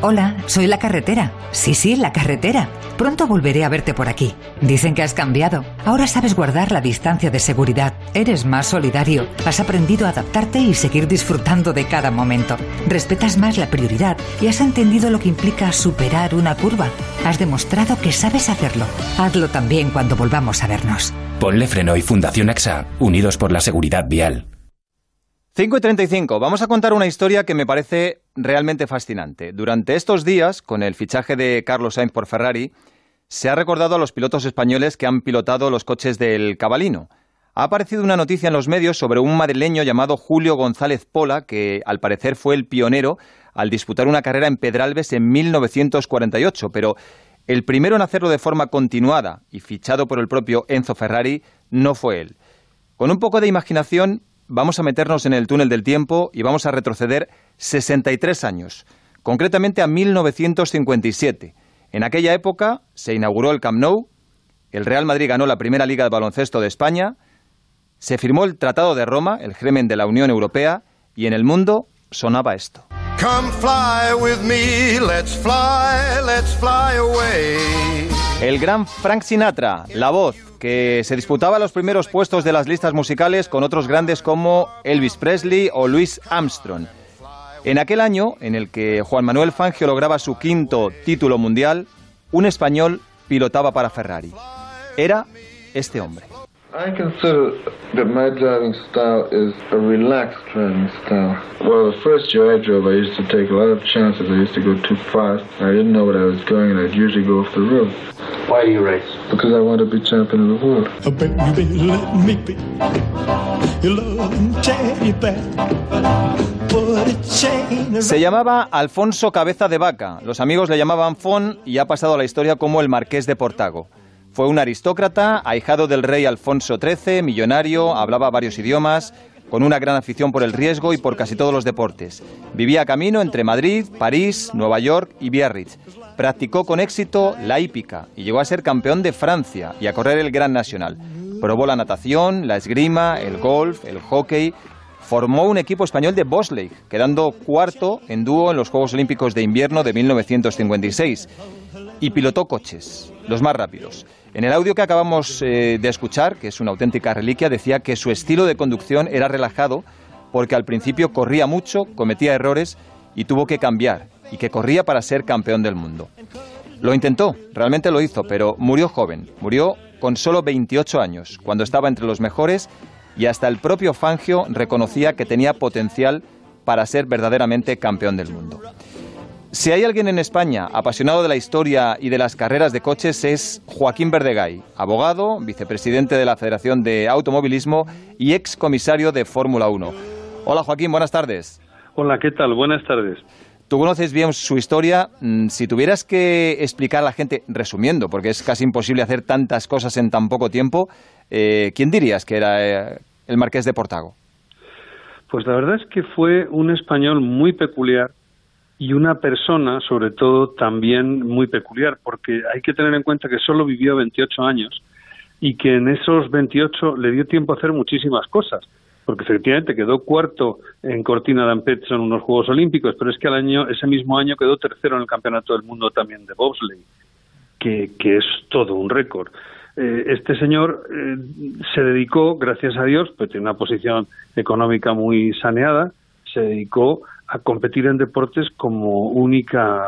Hola, soy la carretera. Sí, sí, la carretera. Pronto volveré a verte por aquí. Dicen que has cambiado. Ahora sabes guardar la distancia de seguridad. Eres más solidario. Has aprendido a adaptarte y seguir disfrutando de cada momento. Respetas más la prioridad y has entendido lo que implica superar una curva. Has demostrado que sabes hacerlo. Hazlo también cuando volvamos a vernos. Ponle freno y Fundación AXA, unidos por la seguridad vial. 5 y 35. Vamos a contar una historia que me parece realmente fascinante. Durante estos días, con el fichaje de Carlos Sainz por Ferrari, se ha recordado a los pilotos españoles que han pilotado los coches del Cabalino. Ha aparecido una noticia en los medios sobre un madrileño llamado Julio González Pola, que al parecer fue el pionero al disputar una carrera en Pedralbes en 1948, pero el primero en hacerlo de forma continuada y fichado por el propio Enzo Ferrari no fue él. Con un poco de imaginación vamos a meternos en el túnel del tiempo y vamos a retroceder 63 años, concretamente a 1957. En aquella época se inauguró el Camp Nou, el Real Madrid ganó la primera liga de baloncesto de España, se firmó el Tratado de Roma, el germen de la Unión Europea, y en el mundo sonaba esto. El gran Frank Sinatra, la voz, que se disputaba los primeros puestos de las listas musicales con otros grandes como Elvis Presley o Louis Armstrong. En aquel año, en el que Juan Manuel Fangio lograba su quinto título mundial, un español pilotaba para Ferrari. Era este hombre. I consider that my driving style is a relaxed driving style. Well, the first year I drove, I used to take a lot of chances. I used to go too fast. I didn't know what I was going, and I'd usually go off the road. Why do you race? Because I want to be champion of the world. Oh, baby, let me be your loving teddy bear. Se llamaba Alfonso Cabeza de Vaca. Los amigos le llamaban Fon y ha pasado a la historia como el Marqués de Portago. Fue un aristócrata, ahijado del rey Alfonso XIII, millonario, hablaba varios idiomas, con una gran afición por el riesgo y por casi todos los deportes. Vivía camino entre Madrid, París, Nueva York y Biarritz. Practicó con éxito la hípica y llegó a ser campeón de Francia y a correr el Gran Nacional. Probó la natación, la esgrima, el golf, el hockey. Formó un equipo español de bobsleigh, quedando cuarto en dúo en los Juegos Olímpicos de Invierno de 1956. Y pilotó coches, los más rápidos. En el audio que acabamos eh, de escuchar, que es una auténtica reliquia, decía que su estilo de conducción era relajado porque al principio corría mucho, cometía errores y tuvo que cambiar, y que corría para ser campeón del mundo. Lo intentó, realmente lo hizo, pero murió joven, murió con solo 28 años, cuando estaba entre los mejores y hasta el propio Fangio reconocía que tenía potencial para ser verdaderamente campeón del mundo. Si hay alguien en España apasionado de la historia y de las carreras de coches es Joaquín Verdegay, abogado, vicepresidente de la Federación de Automovilismo y ex comisario de Fórmula 1. Hola Joaquín, buenas tardes. Hola, ¿qué tal? Buenas tardes. Tú conoces bien su historia. Mm, si tuvieras que explicar a la gente, resumiendo, porque es casi imposible hacer tantas cosas en tan poco tiempo, eh, ¿quién dirías que era eh, el marqués de Portago? Pues la verdad es que fue un español muy peculiar y una persona, sobre todo, también muy peculiar, porque hay que tener en cuenta que solo vivió 28 años y que en esos 28 le dio tiempo a hacer muchísimas cosas, porque efectivamente quedó cuarto en Cortina d'Ampezzo en unos Juegos Olímpicos, pero es que al año, ese mismo año quedó tercero en el Campeonato del Mundo también de bobsleigh, que, que es todo un récord. Eh, este señor eh, se dedicó, gracias a Dios, pues tiene una posición económica muy saneada, se dedicó a competir en deportes como única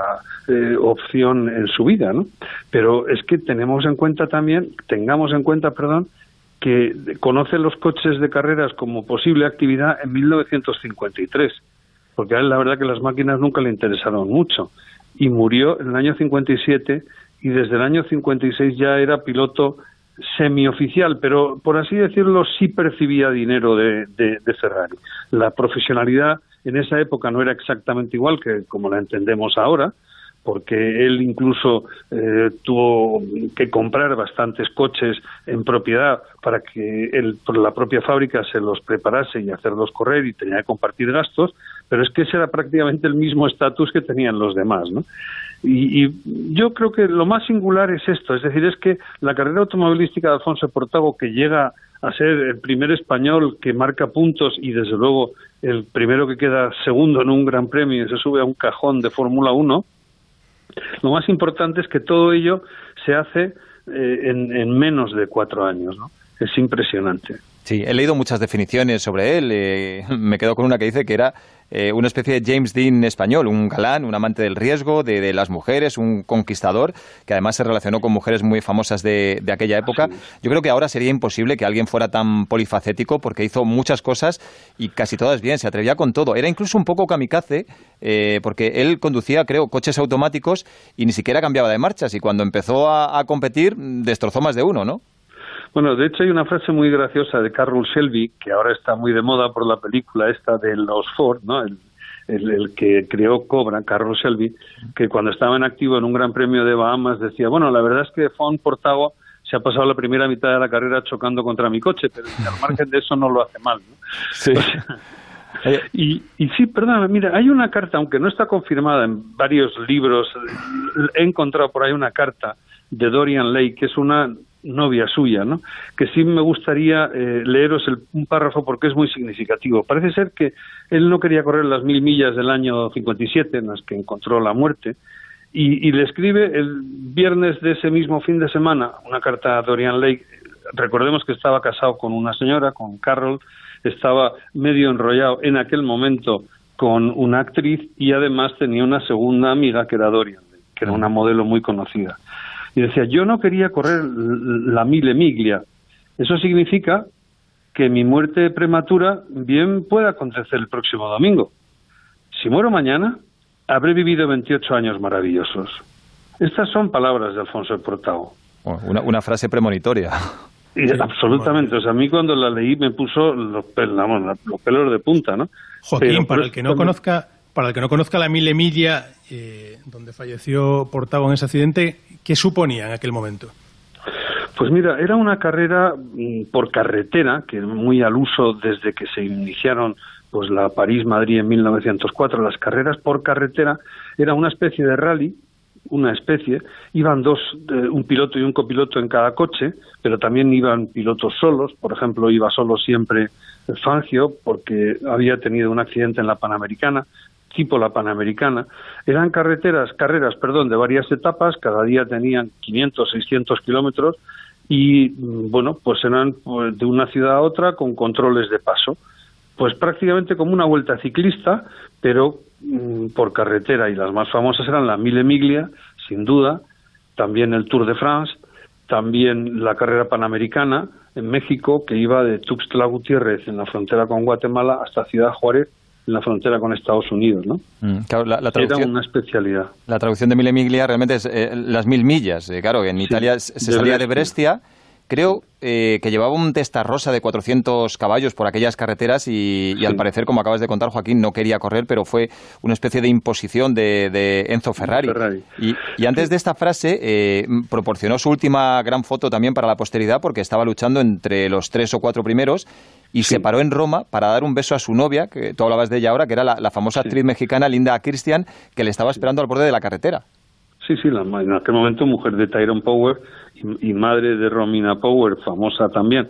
eh, opción en su vida, ¿no? Pero es que tenemos en cuenta también, tengamos en cuenta, perdón, que conoce los coches de carreras como posible actividad en 1953, porque a él la verdad que las máquinas nunca le interesaron mucho y murió en el año 57 y desde el año 56 ya era piloto semioficial, pero por así decirlo sí percibía dinero de, de, de Ferrari. La profesionalidad en esa época no era exactamente igual que como la entendemos ahora, porque él incluso eh, tuvo que comprar bastantes coches en propiedad para que él, por la propia fábrica se los preparase y hacerlos correr y tenía que compartir gastos, pero es que ese era prácticamente el mismo estatus que tenían los demás, ¿no? Y, y, yo creo que lo más singular es esto, es decir, es que la carrera automovilística de Alfonso Portago, que llega a ser el primer español que marca puntos y desde luego el primero que queda segundo en un gran premio y se sube a un cajón de Fórmula 1, Lo más importante es que todo ello se hace eh, en, menos de cuatro años, ¿no? Es impresionante. Sí, he leído muchas definiciones sobre él. Eh, me quedo con una que dice que era eh, una especie de James Dean español, un galán, un amante del riesgo, de, las mujeres, un conquistador, que además se relacionó con mujeres muy famosas de, aquella época. Yo creo que ahora sería imposible que alguien fuera tan polifacético porque hizo muchas cosas y casi todas bien, se atrevía con todo. Era incluso un poco kamikaze eh, porque él conducía, creo, coches automáticos y ni siquiera cambiaba de marchas y cuando empezó a competir destrozó más de uno, ¿no? Bueno, de hecho hay una frase muy graciosa de Carroll Shelby, que ahora está muy de moda por la película esta de los Ford, ¿no? El, el, que creó Cobra, Carroll Shelby, que cuando estaba en activo en un Gran Premio de Bahamas decía, bueno, la verdad es que Fon Portago se ha pasado la primera mitad de la carrera chocando contra mi coche, pero al margen de eso no lo hace mal. ¿no? <laughs> Sí. y, y sí, perdón, mira, hay una carta, aunque no está confirmada en varios libros, he encontrado por ahí una carta de Dorian Lake, que es una novia suya, ¿no? Que sí me gustaría eh, leeros el, un párrafo porque es muy significativo. Parece ser que él no quería correr las mil millas del año 57 en las que encontró la muerte y, le escribe el viernes de ese mismo fin de semana una carta a Dorian Lake. Recordemos que estaba casado con una señora, con Carol, estaba medio enrollado en aquel momento con una actriz y además tenía una segunda amiga que era Dorian, que era una modelo muy conocida. Y decía, yo no quería correr la mile miglia. Eso significa que mi muerte prematura bien pueda acontecer el próximo domingo. Si muero mañana, habré vivido 28 años maravillosos. Estas son palabras de Alfonso Portao. Una, frase premonitoria. Y, absolutamente. O sea, a mí cuando la leí me puso los, pelos de punta, ¿no? Joaquín, para el que no conozca para el que no conozca la Mille Miglia, eh, donde falleció Portavo en ese accidente, ¿qué suponía en aquel momento? Pues mira, era una carrera mm, por carretera, que muy al uso desde que se iniciaron pues la París-Madrid en 1904. Las carreras por carretera era una especie de rally, una especie. Iban dos, un piloto y un copiloto en cada coche, pero también iban pilotos solos. Por ejemplo, iba solo siempre Fangio porque había tenido un accidente en la Panamericana tipo la Panamericana, eran carreteras, carreras, perdón, de varias etapas, cada día tenían 500, 600 kilómetros y, mm, bueno, pues eran pues, de una ciudad a otra con controles de paso. Pues prácticamente como una vuelta ciclista, pero mm, por carretera y las más famosas eran la Mille Miglia, sin duda, también el Tour de France, también la carrera panamericana en México que iba de Tuxtla Gutiérrez en la frontera con Guatemala hasta Ciudad Juárez en la frontera con Estados Unidos, ¿no? Mm, la, traducción, Era una especialidad. La traducción de mille miglia realmente es eh, las mil millas. Eh, claro, en Italia se salía de Brescia. Creo eh, que llevaba un rosa de 400 caballos por aquellas carreteras y, al parecer, como acabas de contar, Joaquín, no quería correr, pero fue una especie de imposición de, Enzo Ferrari. Y, y, antes de esta frase, proporcionó su última gran foto también para la posteridad porque estaba luchando entre los tres o cuatro primeros y se paró en Roma para dar un beso a su novia, que tú hablabas de ella ahora, que era la, famosa actriz mexicana Linda Christian, que le estaba esperando al borde de la carretera. Sí, sí, en aquel momento mujer de Tyrone Power y, madre de Romina Power, famosa también.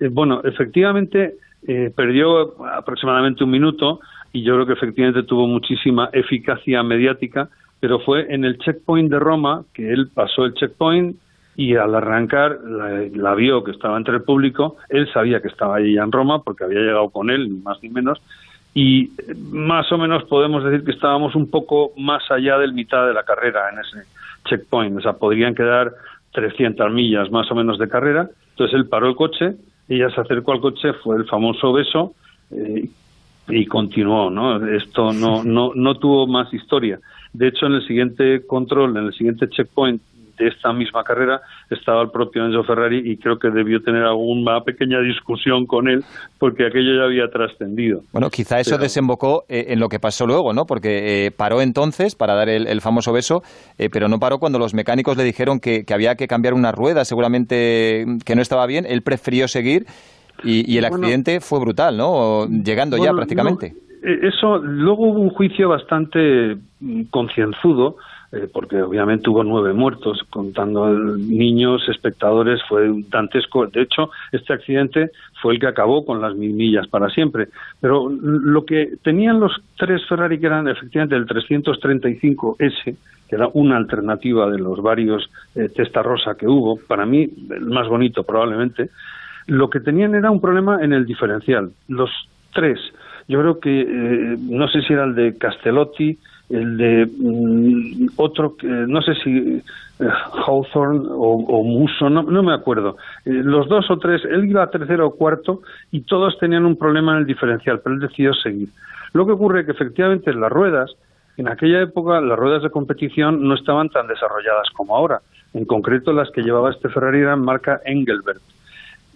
Eh, bueno, efectivamente eh, perdió aproximadamente un minuto y yo creo que efectivamente tuvo muchísima eficacia mediática, pero fue en el checkpoint de Roma que él pasó el checkpoint, y al arrancar la, vio que estaba entre el público, él sabía que estaba allí en Roma porque había llegado con él, ni más ni menos, y más o menos podemos decir que estábamos un poco más allá del mitad de la carrera en ese checkpoint, o sea, podrían quedar 300 millas más o menos de carrera, entonces él paró el coche, ella se acercó al coche, fue el famoso beso eh, y continuó, ¿no? Esto no, no, no tuvo más historia. De hecho, en el siguiente control, en el siguiente checkpoint de esta misma carrera estaba el propio Enzo Ferrari y creo que debió tener alguna pequeña discusión con él porque aquello ya había trascendido. Bueno, quizá eso desembocó eh, en lo que pasó luego, ¿no? Porque eh, paró entonces para dar el, famoso beso, eh, pero no paró cuando los mecánicos le dijeron que, había que cambiar una rueda, seguramente que no estaba bien, él prefirió seguir y, el accidente fue brutal, ¿no? Llegando ya prácticamente. eso, luego hubo un juicio bastante mm, concienzudo eh, porque obviamente hubo nueve muertos, contando niños, espectadores, fue dantesco. De hecho, este accidente fue el que acabó con las mil millas para siempre. Pero lo que tenían los tres Ferrari, que eran efectivamente el 335S, que era una alternativa de los varios eh, testa rosa que hubo, para mí el más bonito probablemente, lo que tenían era un problema en el diferencial. Los tres, yo creo que, eh, no sé si era el de Castellotti, el de mm, otro, no sé si eh, Hawthorne o, Muso, no, no, me acuerdo. Eh, los dos o tres, él iba a tercero o cuarto y todos tenían un problema en el diferencial, pero él decidió seguir. Lo que ocurre es que efectivamente las ruedas, en aquella época las ruedas de competición no estaban tan desarrolladas como ahora. En concreto las que llevaba este Ferrari eran marca Engelbert.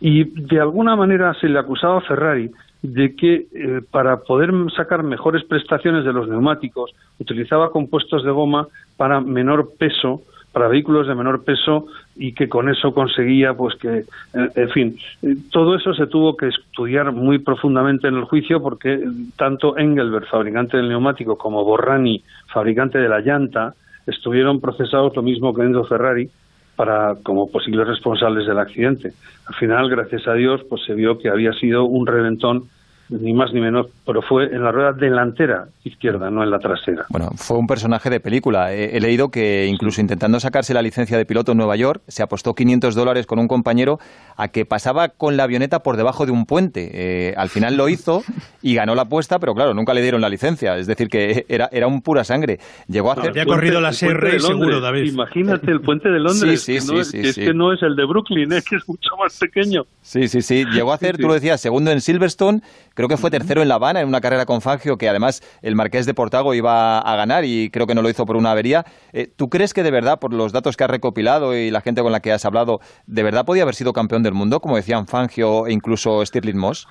Y de alguna manera se le acusaba a Ferrari de que eh, para poder sacar mejores prestaciones de los neumáticos utilizaba compuestos de goma para menor peso para vehículos de menor peso y que con eso conseguía pues que eh, en fin eh, todo eso se tuvo que estudiar muy profundamente en el juicio porque tanto Engelbert fabricante del neumático como Borrani fabricante de la llanta estuvieron procesados lo mismo que Enzo Ferrari para como posibles responsables del accidente. Al final, gracias a Dios, pues se vio que había sido un reventón ni más ni menos, pero fue en la rueda delantera izquierda, no en la trasera. Bueno, fue un personaje de película. He, leído que incluso intentando sacarse la licencia de piloto en Nueva York, se apostó 500 dólares con un compañero a que pasaba con la avioneta por debajo de un puente. Eh, al final lo hizo y ganó la apuesta, pero claro, nunca le dieron la licencia. Es decir, que era, era un pura sangre. Llegó a hacer... había corrido la SR seguro, David. Imagínate el puente de Londres, sí, sí, que, no, sí, es, que no es el de Brooklyn, es que es mucho más pequeño. Sí, sí, sí. Llegó a hacer, tú lo decías, segundo en Silverstone Creo que fue tercero en La Habana en una carrera con Fangio que además el Marqués de Portago iba a ganar y creo que no lo hizo por una avería. Eh, ¿Tú crees que de verdad, por los datos que has recopilado y la gente con la que has hablado, de verdad podía haber sido campeón del mundo, como decían Fangio e incluso Stirling Moss?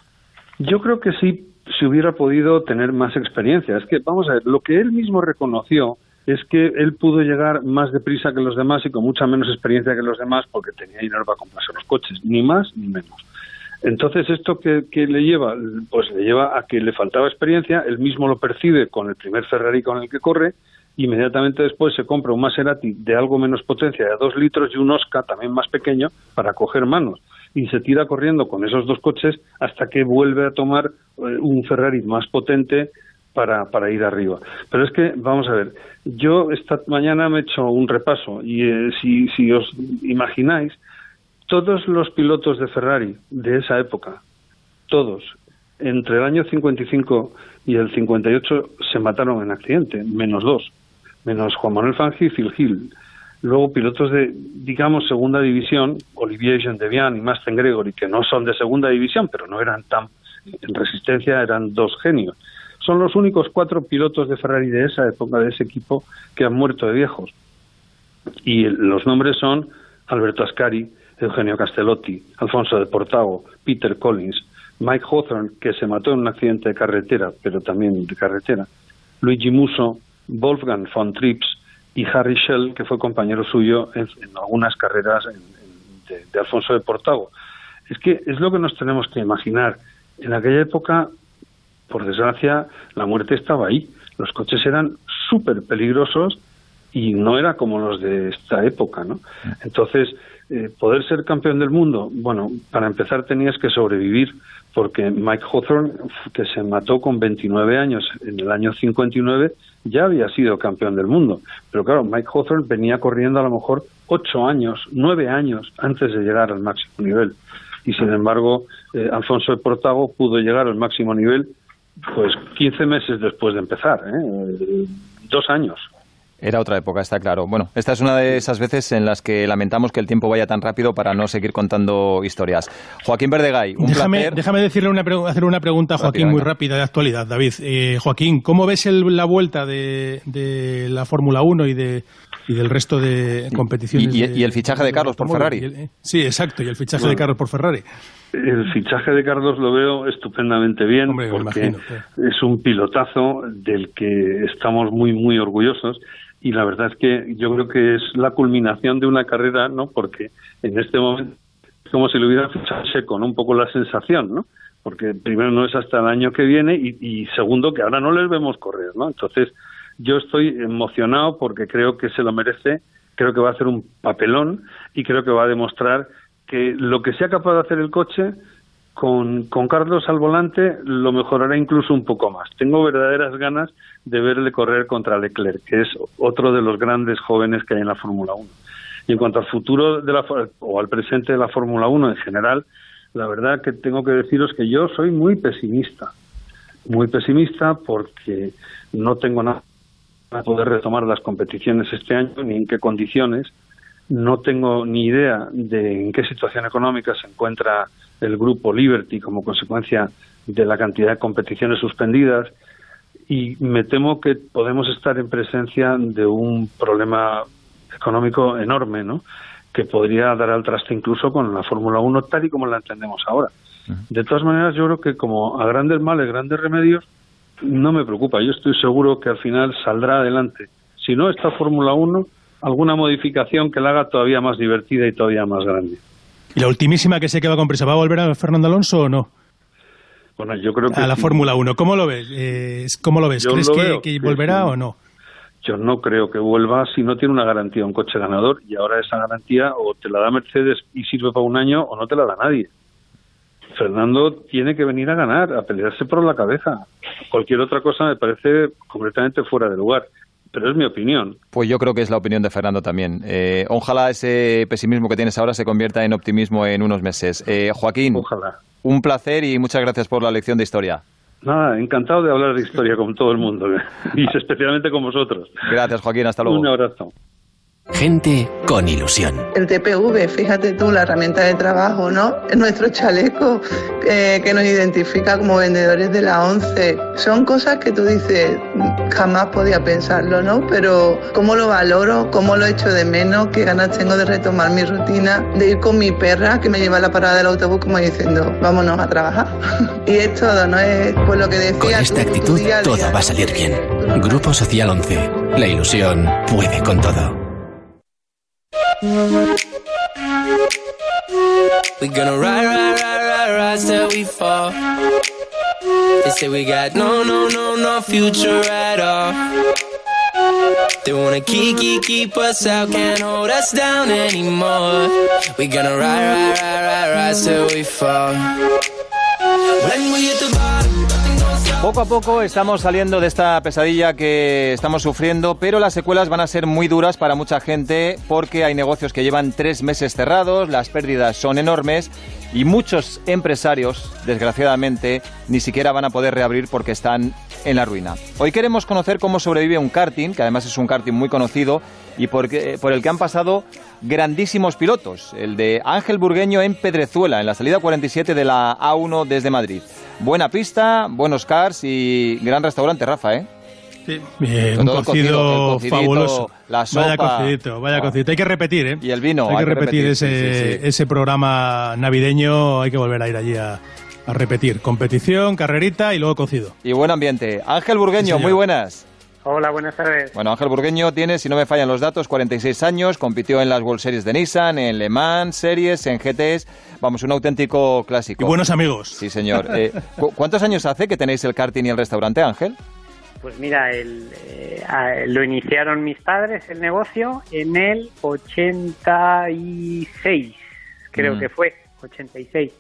Yo creo que sí, si hubiera podido tener más experiencia. Es que, vamos a ver, lo que él mismo reconoció es que él pudo llegar más deprisa que los demás y con mucha menos experiencia que los demás porque tenía dinero para comprarse los coches, ni más ni menos. Entonces, ¿esto qué, le lleva? Pues le lleva a que le faltaba experiencia, él mismo lo percibe con el primer Ferrari con el que corre, inmediatamente después se compra un Maserati de algo menos potencia, de dos litros, y un Oscar también más pequeño, para coger manos. Y se tira corriendo con esos dos coches hasta que vuelve a tomar eh, un Ferrari más potente para, para ir arriba. Pero es que, vamos a ver, yo esta mañana me he hecho un repaso y eh, si, si os imagináis, todos los pilotos de Ferrari de esa época, todos, entre el año 55 y el 58 se mataron en accidente, menos dos, menos Juan Manuel Fangio y Phil Hill. Luego pilotos de, digamos, segunda división, Olivier Gendevian y Masten Gregory, que no son de segunda división, pero no eran tan en resistencia, eran dos genios. Son los únicos cuatro pilotos de Ferrari de esa época, de ese equipo, que han muerto de viejos. Y los nombres son Alberto Ascari, Eugenio Castellotti, Alfonso de Portago, Peter Collins, Mike Hawthorne, que se mató en un accidente de carretera, pero también de carretera, Luigi Musso, Wolfgang von Trips y Harry Schell, que fue compañero suyo en, algunas carreras de, de, Alfonso de Portago. Es que es lo que nos tenemos que imaginar. En aquella época, por desgracia, la muerte estaba ahí. Los coches eran súper peligrosos y no era como los de esta época, ¿no? Entonces, eh, poder ser campeón del mundo, bueno, para empezar tenías que sobrevivir, porque Mike Hawthorne, que se mató con 29 años en el año 59, ya había sido campeón del mundo. Pero claro, Mike Hawthorne venía corriendo a lo mejor 8 años, 9 años antes de llegar al máximo nivel. Y sin embargo, eh, Alfonso de Portago pudo llegar al máximo nivel pues 15 meses después de empezar, ¿eh? dos años. Era otra época, está claro. Bueno, esta es una de esas veces en las que lamentamos que el tiempo vaya tan rápido para no seguir contando historias. Joaquín Verdegay, un déjame, placer. Déjame decirle una, hacer una pregunta a Joaquín muy rápida de actualidad, David. Eh, Joaquín, ¿cómo ves la vuelta de, la Fórmula 1 y, de, y del resto de competiciones? Y, el fichaje de, Carlos por Ferrari. Eh, sí, exacto, y el fichaje de Carlos por Ferrari. El fichaje de Carlos lo veo estupendamente bien porque es un pilotazo del que estamos muy, muy orgullosos y la verdad es que yo creo que es la culminación de una carrera, ¿no? Porque en este momento es como si lo hubiera fichado con Un poco la sensación, ¿no? Porque primero no es hasta el año que viene y, segundo que ahora no les vemos correr, ¿no? Entonces yo estoy emocionado porque creo que se lo merece, creo que va a hacer un papelón y creo que va a demostrar que lo que sea capaz de hacer el coche con, con Carlos al volante lo mejorará incluso un poco más. Tengo verdaderas ganas de verle correr contra Leclerc, que es otro de los grandes jóvenes que hay en la Fórmula 1. Y en cuanto al futuro de la, o al presente de la Fórmula 1 en general, la verdad que tengo que deciros que yo soy muy pesimista. Muy pesimista porque no tengo nada para poder retomar las competiciones este año ni en qué condiciones. No tengo ni idea de en qué situación económica se encuentra el grupo Liberty como consecuencia de la cantidad de competiciones suspendidas y me temo que podemos estar en presencia de un problema económico enorme, ¿no? que podría dar al traste incluso con la Fórmula 1 tal y como la entendemos ahora. De todas maneras, yo creo que como a grandes males, grandes remedios, no me preocupa. Yo estoy seguro que al final saldrá adelante. Si no, esta Fórmula 1, alguna modificación que la haga todavía más divertida y todavía más grande. ¿Y la ultimísima que sé que va con prisa, va a volver a Fernando Alonso o no? Bueno, yo creo que... A la Fórmula 1, ¿cómo lo ves? Eh, ¿Cómo lo ves? ¿Crees que, volverá o no? Yo no creo que vuelva si no tiene una garantía un coche ganador y ahora esa garantía o te la da Mercedes y sirve para un año o no te la da nadie. Fernando tiene que venir a ganar, a pelearse por la cabeza. Cualquier otra cosa me parece completamente fuera de lugar pero es mi opinión. Pues yo creo que es la opinión de Fernando también. Eh, ojalá ese pesimismo que tienes ahora se convierta en optimismo en unos meses. Eh, Joaquín, ojalá. un placer y muchas gracias por la lección de historia. Nada, encantado de hablar de historia con todo el mundo <laughs> y especialmente con vosotros. Gracias, Joaquín. Hasta luego. Un abrazo. Gente con ilusión. El TPV, fíjate tú, la herramienta de trabajo, ¿no? Nuestro chaleco eh, que nos identifica como vendedores de la ONCE. Son cosas que tú dices, jamás podía pensarlo, ¿no? Pero cómo lo valoro, cómo lo echo de menos, qué ganas tengo de retomar mi rutina, de ir con mi perra que me lleva a la parada del autobús como diciendo, vámonos a trabajar. <laughs> y es todo, ¿no? Es pues lo que decía. Con esta actitud todo va a salir bien. Grupo Social 11. La ilusión puede con todo. We gonna ride, ride, ride, ride, ride till we fall. They say we got no, no, no, no future at all. They wanna keep, keep, keep us out, can't hold us down anymore. We gonna ride, ride, ride, ride, ride till we fall. When we hit the bottom. Poco a poco estamos saliendo de esta pesadilla que estamos sufriendo, pero las secuelas van a ser muy duras para mucha gente porque hay negocios que llevan tres meses cerrados, las pérdidas son enormes y muchos empresarios, desgraciadamente, ni siquiera van a poder reabrir porque están en la ruina. Hoy queremos conocer cómo sobrevive un karting, que además es un karting muy conocido y por, el que han pasado grandísimos pilotos. El de Ángel Burgueño en Pedrezuela, en la salida 47 de la A1 desde Madrid. Buena pista, buenos cars y gran restaurante, Rafa, ¿eh? Sí, un cocido, fabuloso. Vaya cocidito, vaya ah. Hay que repetir, ¿eh? Y el vino. Hay, que, repetir, ese, ese programa navideño. Hay que volver a ir allí a, repetir. Competición, carrerita y luego cocido. Y buen ambiente. Ángel Burgueño, muy buenas. Hola, buenas tardes. Bueno, Ángel Burgueño tiene, si no me fallan los datos, 46 años, compitió en las World Series de Nissan, en Le Mans Series, en GTs, vamos, un auténtico clásico. Y buenos amigos. Sí, señor. Eh, <laughs> ¿Cuántos años hace que tenéis el karting y el restaurante, Ángel? Pues mira, el, eh, lo iniciaron mis padres el negocio en el 86, creo mm. que fue, 86.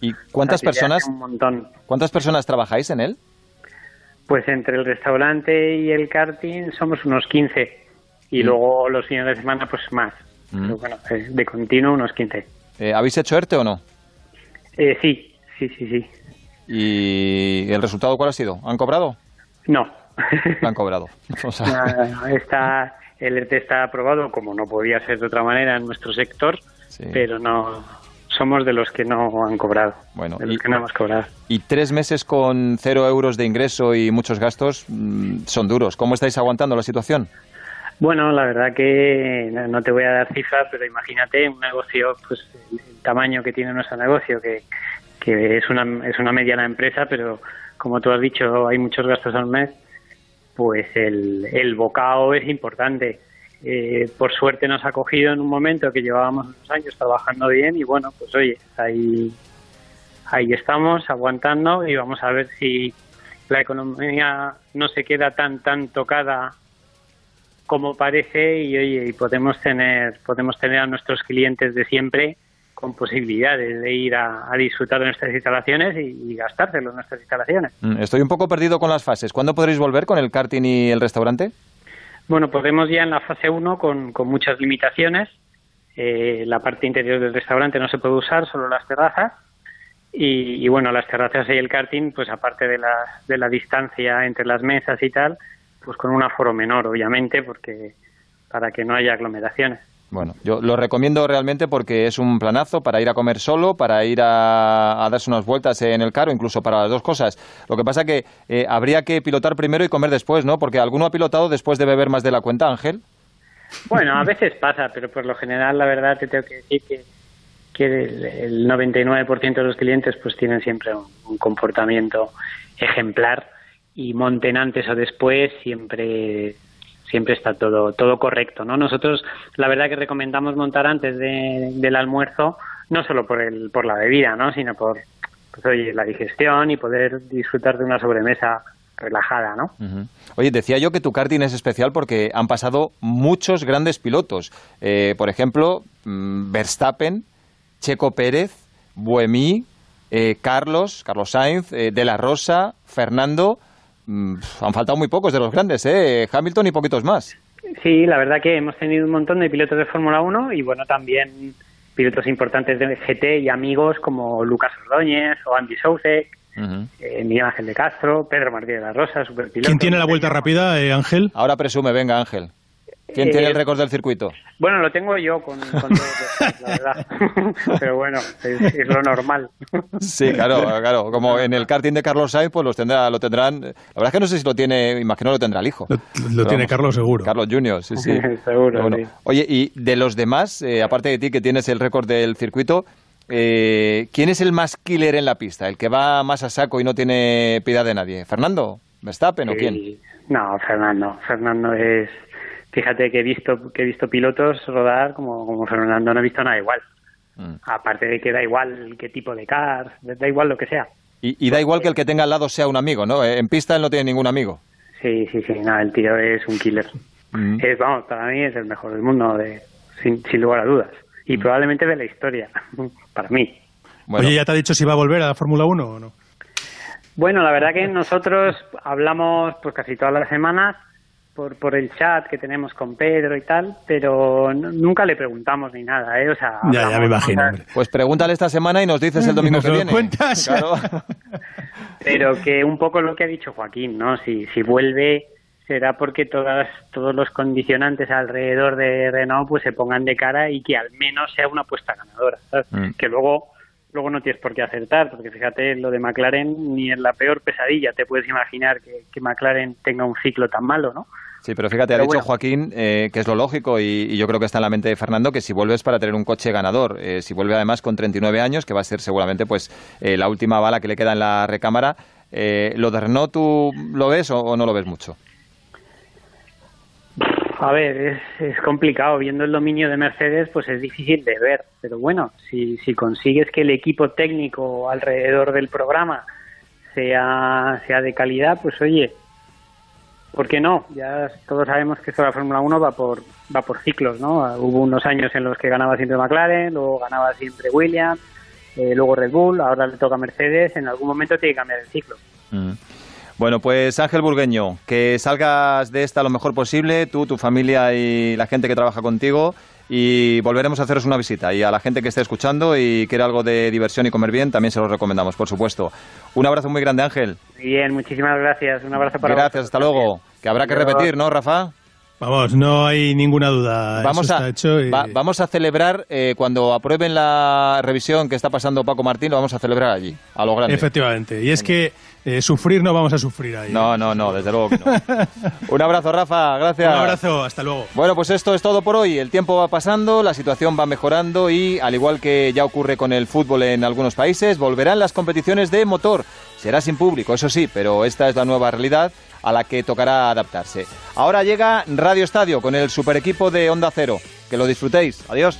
¿Y cuántas personas? Un montón. ¿Cuántas personas trabajáis en él? Pues entre el restaurante y el karting somos unos 15 y mm. luego los fines de semana pues más. Mm. bueno, de continuo unos 15. Eh, ¿Habéis hecho ERTE o no? Eh, sí, sí, sí, sí. ¿Y el resultado cuál ha sido? ¿Han cobrado? No. Han cobrado. <laughs> está, el ERTE está aprobado, como no podía ser de otra manera en nuestro sector, pero no, somos de los que no han cobrado. Bueno, de los que no hemos cobrado. Y tres meses con cero euros de ingreso y muchos gastos mm, son duros. ¿Cómo estáis aguantando la situación? Bueno, la verdad que no te voy a dar cifras, pero imagínate un negocio, pues el tamaño que tiene nuestro negocio, que, que es una es una mediana empresa, pero como tú has dicho, hay muchos gastos al mes, pues el, el bocado es importante eh, por suerte nos ha cogido en un momento que llevábamos unos años trabajando bien y bueno, pues oye, ahí, ahí estamos aguantando y vamos a ver si la economía no se queda tan tan tocada como parece y oye, y podemos tener, podemos tener a nuestros clientes de siempre con posibilidades de ir a, disfrutar de nuestras instalaciones y, gastárselo en nuestras instalaciones. Mm, estoy un poco perdido con las fases. ¿Cuándo podréis volver con el karting y el restaurante? Bueno, podemos ya en la fase 1 con, con muchas limitaciones. Eh, la parte interior del restaurante no se puede usar, solo las terrazas. Y, bueno, las terrazas y el karting, pues aparte de la, de la distancia entre las mesas y tal, pues con un aforo menor, obviamente, porque para que no haya aglomeraciones. Bueno, yo lo recomiendo realmente porque es un planazo para ir a comer solo, para ir a, darse unas vueltas en el carro, incluso para las dos cosas. Lo que pasa que eh, habría que pilotar primero y comer después, ¿no? Porque alguno ha pilotado después de beber más de la cuenta, Ángel. Bueno, a veces pasa, pero por lo general, la verdad, te tengo que decir que, que el, 99% de los clientes pues tienen siempre un comportamiento ejemplar y monten antes o después siempre siempre está todo todo correcto no nosotros la verdad que recomendamos montar antes del almuerzo no solo por el por la bebida no sino por pues, oye, la digestión y poder disfrutar de una sobremesa relajada, ¿no? Oye, decía yo que tu karting es especial porque han pasado muchos grandes pilotos. Eh, por ejemplo, mm, Verstappen, Checo Pérez, Buemi, eh, Carlos, Carlos Sainz, eh, De la Rosa, Fernando. Mm, han faltado muy pocos de los grandes, ¿eh? Hamilton y poquitos más. Sí, la verdad que hemos tenido un montón de pilotos de Fórmula 1 y bueno, también pilotos importantes de GT y amigos como Lucas Ordóñez o Andy Sousek, eh, Miguel Ángel de Castro, Pedro Martínez de la Rosa, superpiloto. ¿Quién tiene la vuelta rápida, eh, Ángel? Ahora presume, venga Ángel. ¿Quién tiene el eh, récord del circuito? Bueno, lo tengo yo con, con todos la verdad. <laughs> Pero bueno, es, lo normal. Sí, claro, <laughs> claro. Como en el karting de Carlos Sainz, pues los tendrá, lo tendrán. La verdad es que no sé si lo tiene, imagino lo tendrá el hijo. Lo, tiene Carlos seguro. Carlos Junior, sí, sí. <laughs> seguro. Oye, y de los demás, eh, aparte de ti que tienes el récord del circuito, eh, ¿quién es el más killer en la pista? ¿El que va más a saco y no tiene piedad de nadie? ¿Fernando? ¿Verstappen o quién? No, Fernando. Fernando es fíjate que he visto que he visto pilotos rodar como, como Fernando no he visto nada igual. Mm. aparte de que da igual qué tipo de car da igual lo que sea. Y, da igual que el que tenga al lado sea un amigo no en pista él no tiene ningún amigo. Sí sí sí nada el tío es un killer. Mm. es vamos para mí es el mejor del mundo de sin, lugar a dudas. Y mm. probablemente de la historia <laughs> para mí. Oye ya te ha dicho si va a volver a la Fórmula 1 o no bueno la verdad que nosotros hablamos pues casi todas las semanas por, por el chat que tenemos con Pedro y tal, pero nunca le preguntamos ni nada, ¿eh? O sea, ya, ya me imagino. Pues pregúntale esta semana y nos dices el domingo que viene. cuentas? <laughs> pero que un poco lo que ha dicho Joaquín, ¿no? Si, si vuelve será porque todas, todos los condicionantes alrededor de Renault pues se pongan de cara y que al menos sea una apuesta ganadora, mm. Que luego luego no tienes por qué acertar, porque fíjate, lo de McLaren ni en la peor pesadilla te puedes imaginar que, McLaren tenga un ciclo tan malo, ¿no? Sí, pero fíjate, ha dicho Joaquín eh, que es lo lógico y, yo creo que está en la mente de Fernando que si vuelves para tener un coche ganador, eh, si vuelve además con 39 años, que va a ser seguramente pues eh, la última bala que le queda en la recámara, ¿lo de Renault tú lo ves o no lo ves mucho? A ver, es, es, complicado. Viendo el dominio de Mercedes, pues es difícil de ver. Pero bueno, si, si consigues que el equipo técnico alrededor del programa sea, sea de calidad, pues oye, ¿por qué no? Ya todos sabemos que esto de la Fórmula 1 va por, va por ciclos, ¿no? Hubo unos años en los que ganaba siempre McLaren, luego ganaba siempre Williams, eh, luego Red Bull, ahora le toca Mercedes, en algún momento tiene que cambiar el ciclo. Mm. Bueno, pues Ángel Burgueño, que salgas de esta lo mejor posible, tú, tu familia y la gente que trabaja contigo, y volveremos a haceros una visita. Y a la gente que esté escuchando y quiere algo de diversión y comer bien, también se lo recomendamos, por supuesto. Un abrazo muy grande, Ángel. Bien, muchísimas gracias. Un abrazo para Gracias, hasta luego. Que habrá que repetir, ¿no, Rafa? Vamos, no hay ninguna duda. Vamos, a, vamos a celebrar eh, cuando aprueben la revisión que está pasando Paco Martín, lo vamos a celebrar allí, a lo grande. Efectivamente. Y es que eh, sufrir no vamos a sufrir ahí. No, ¿eh? no, no, desde luego que no. <laughs> Un abrazo, Rafa, gracias. Un abrazo, hasta luego. Bueno, pues esto es todo por hoy. El tiempo va pasando, la situación va mejorando y, al igual que ya ocurre con el fútbol en algunos países, volverán las competiciones de motor. Será sin público, eso sí, pero esta es la nueva realidad a la que tocará adaptarse. Ahora llega Radio Estadio con el super equipo de Onda Cero. Que lo disfrutéis. Adiós.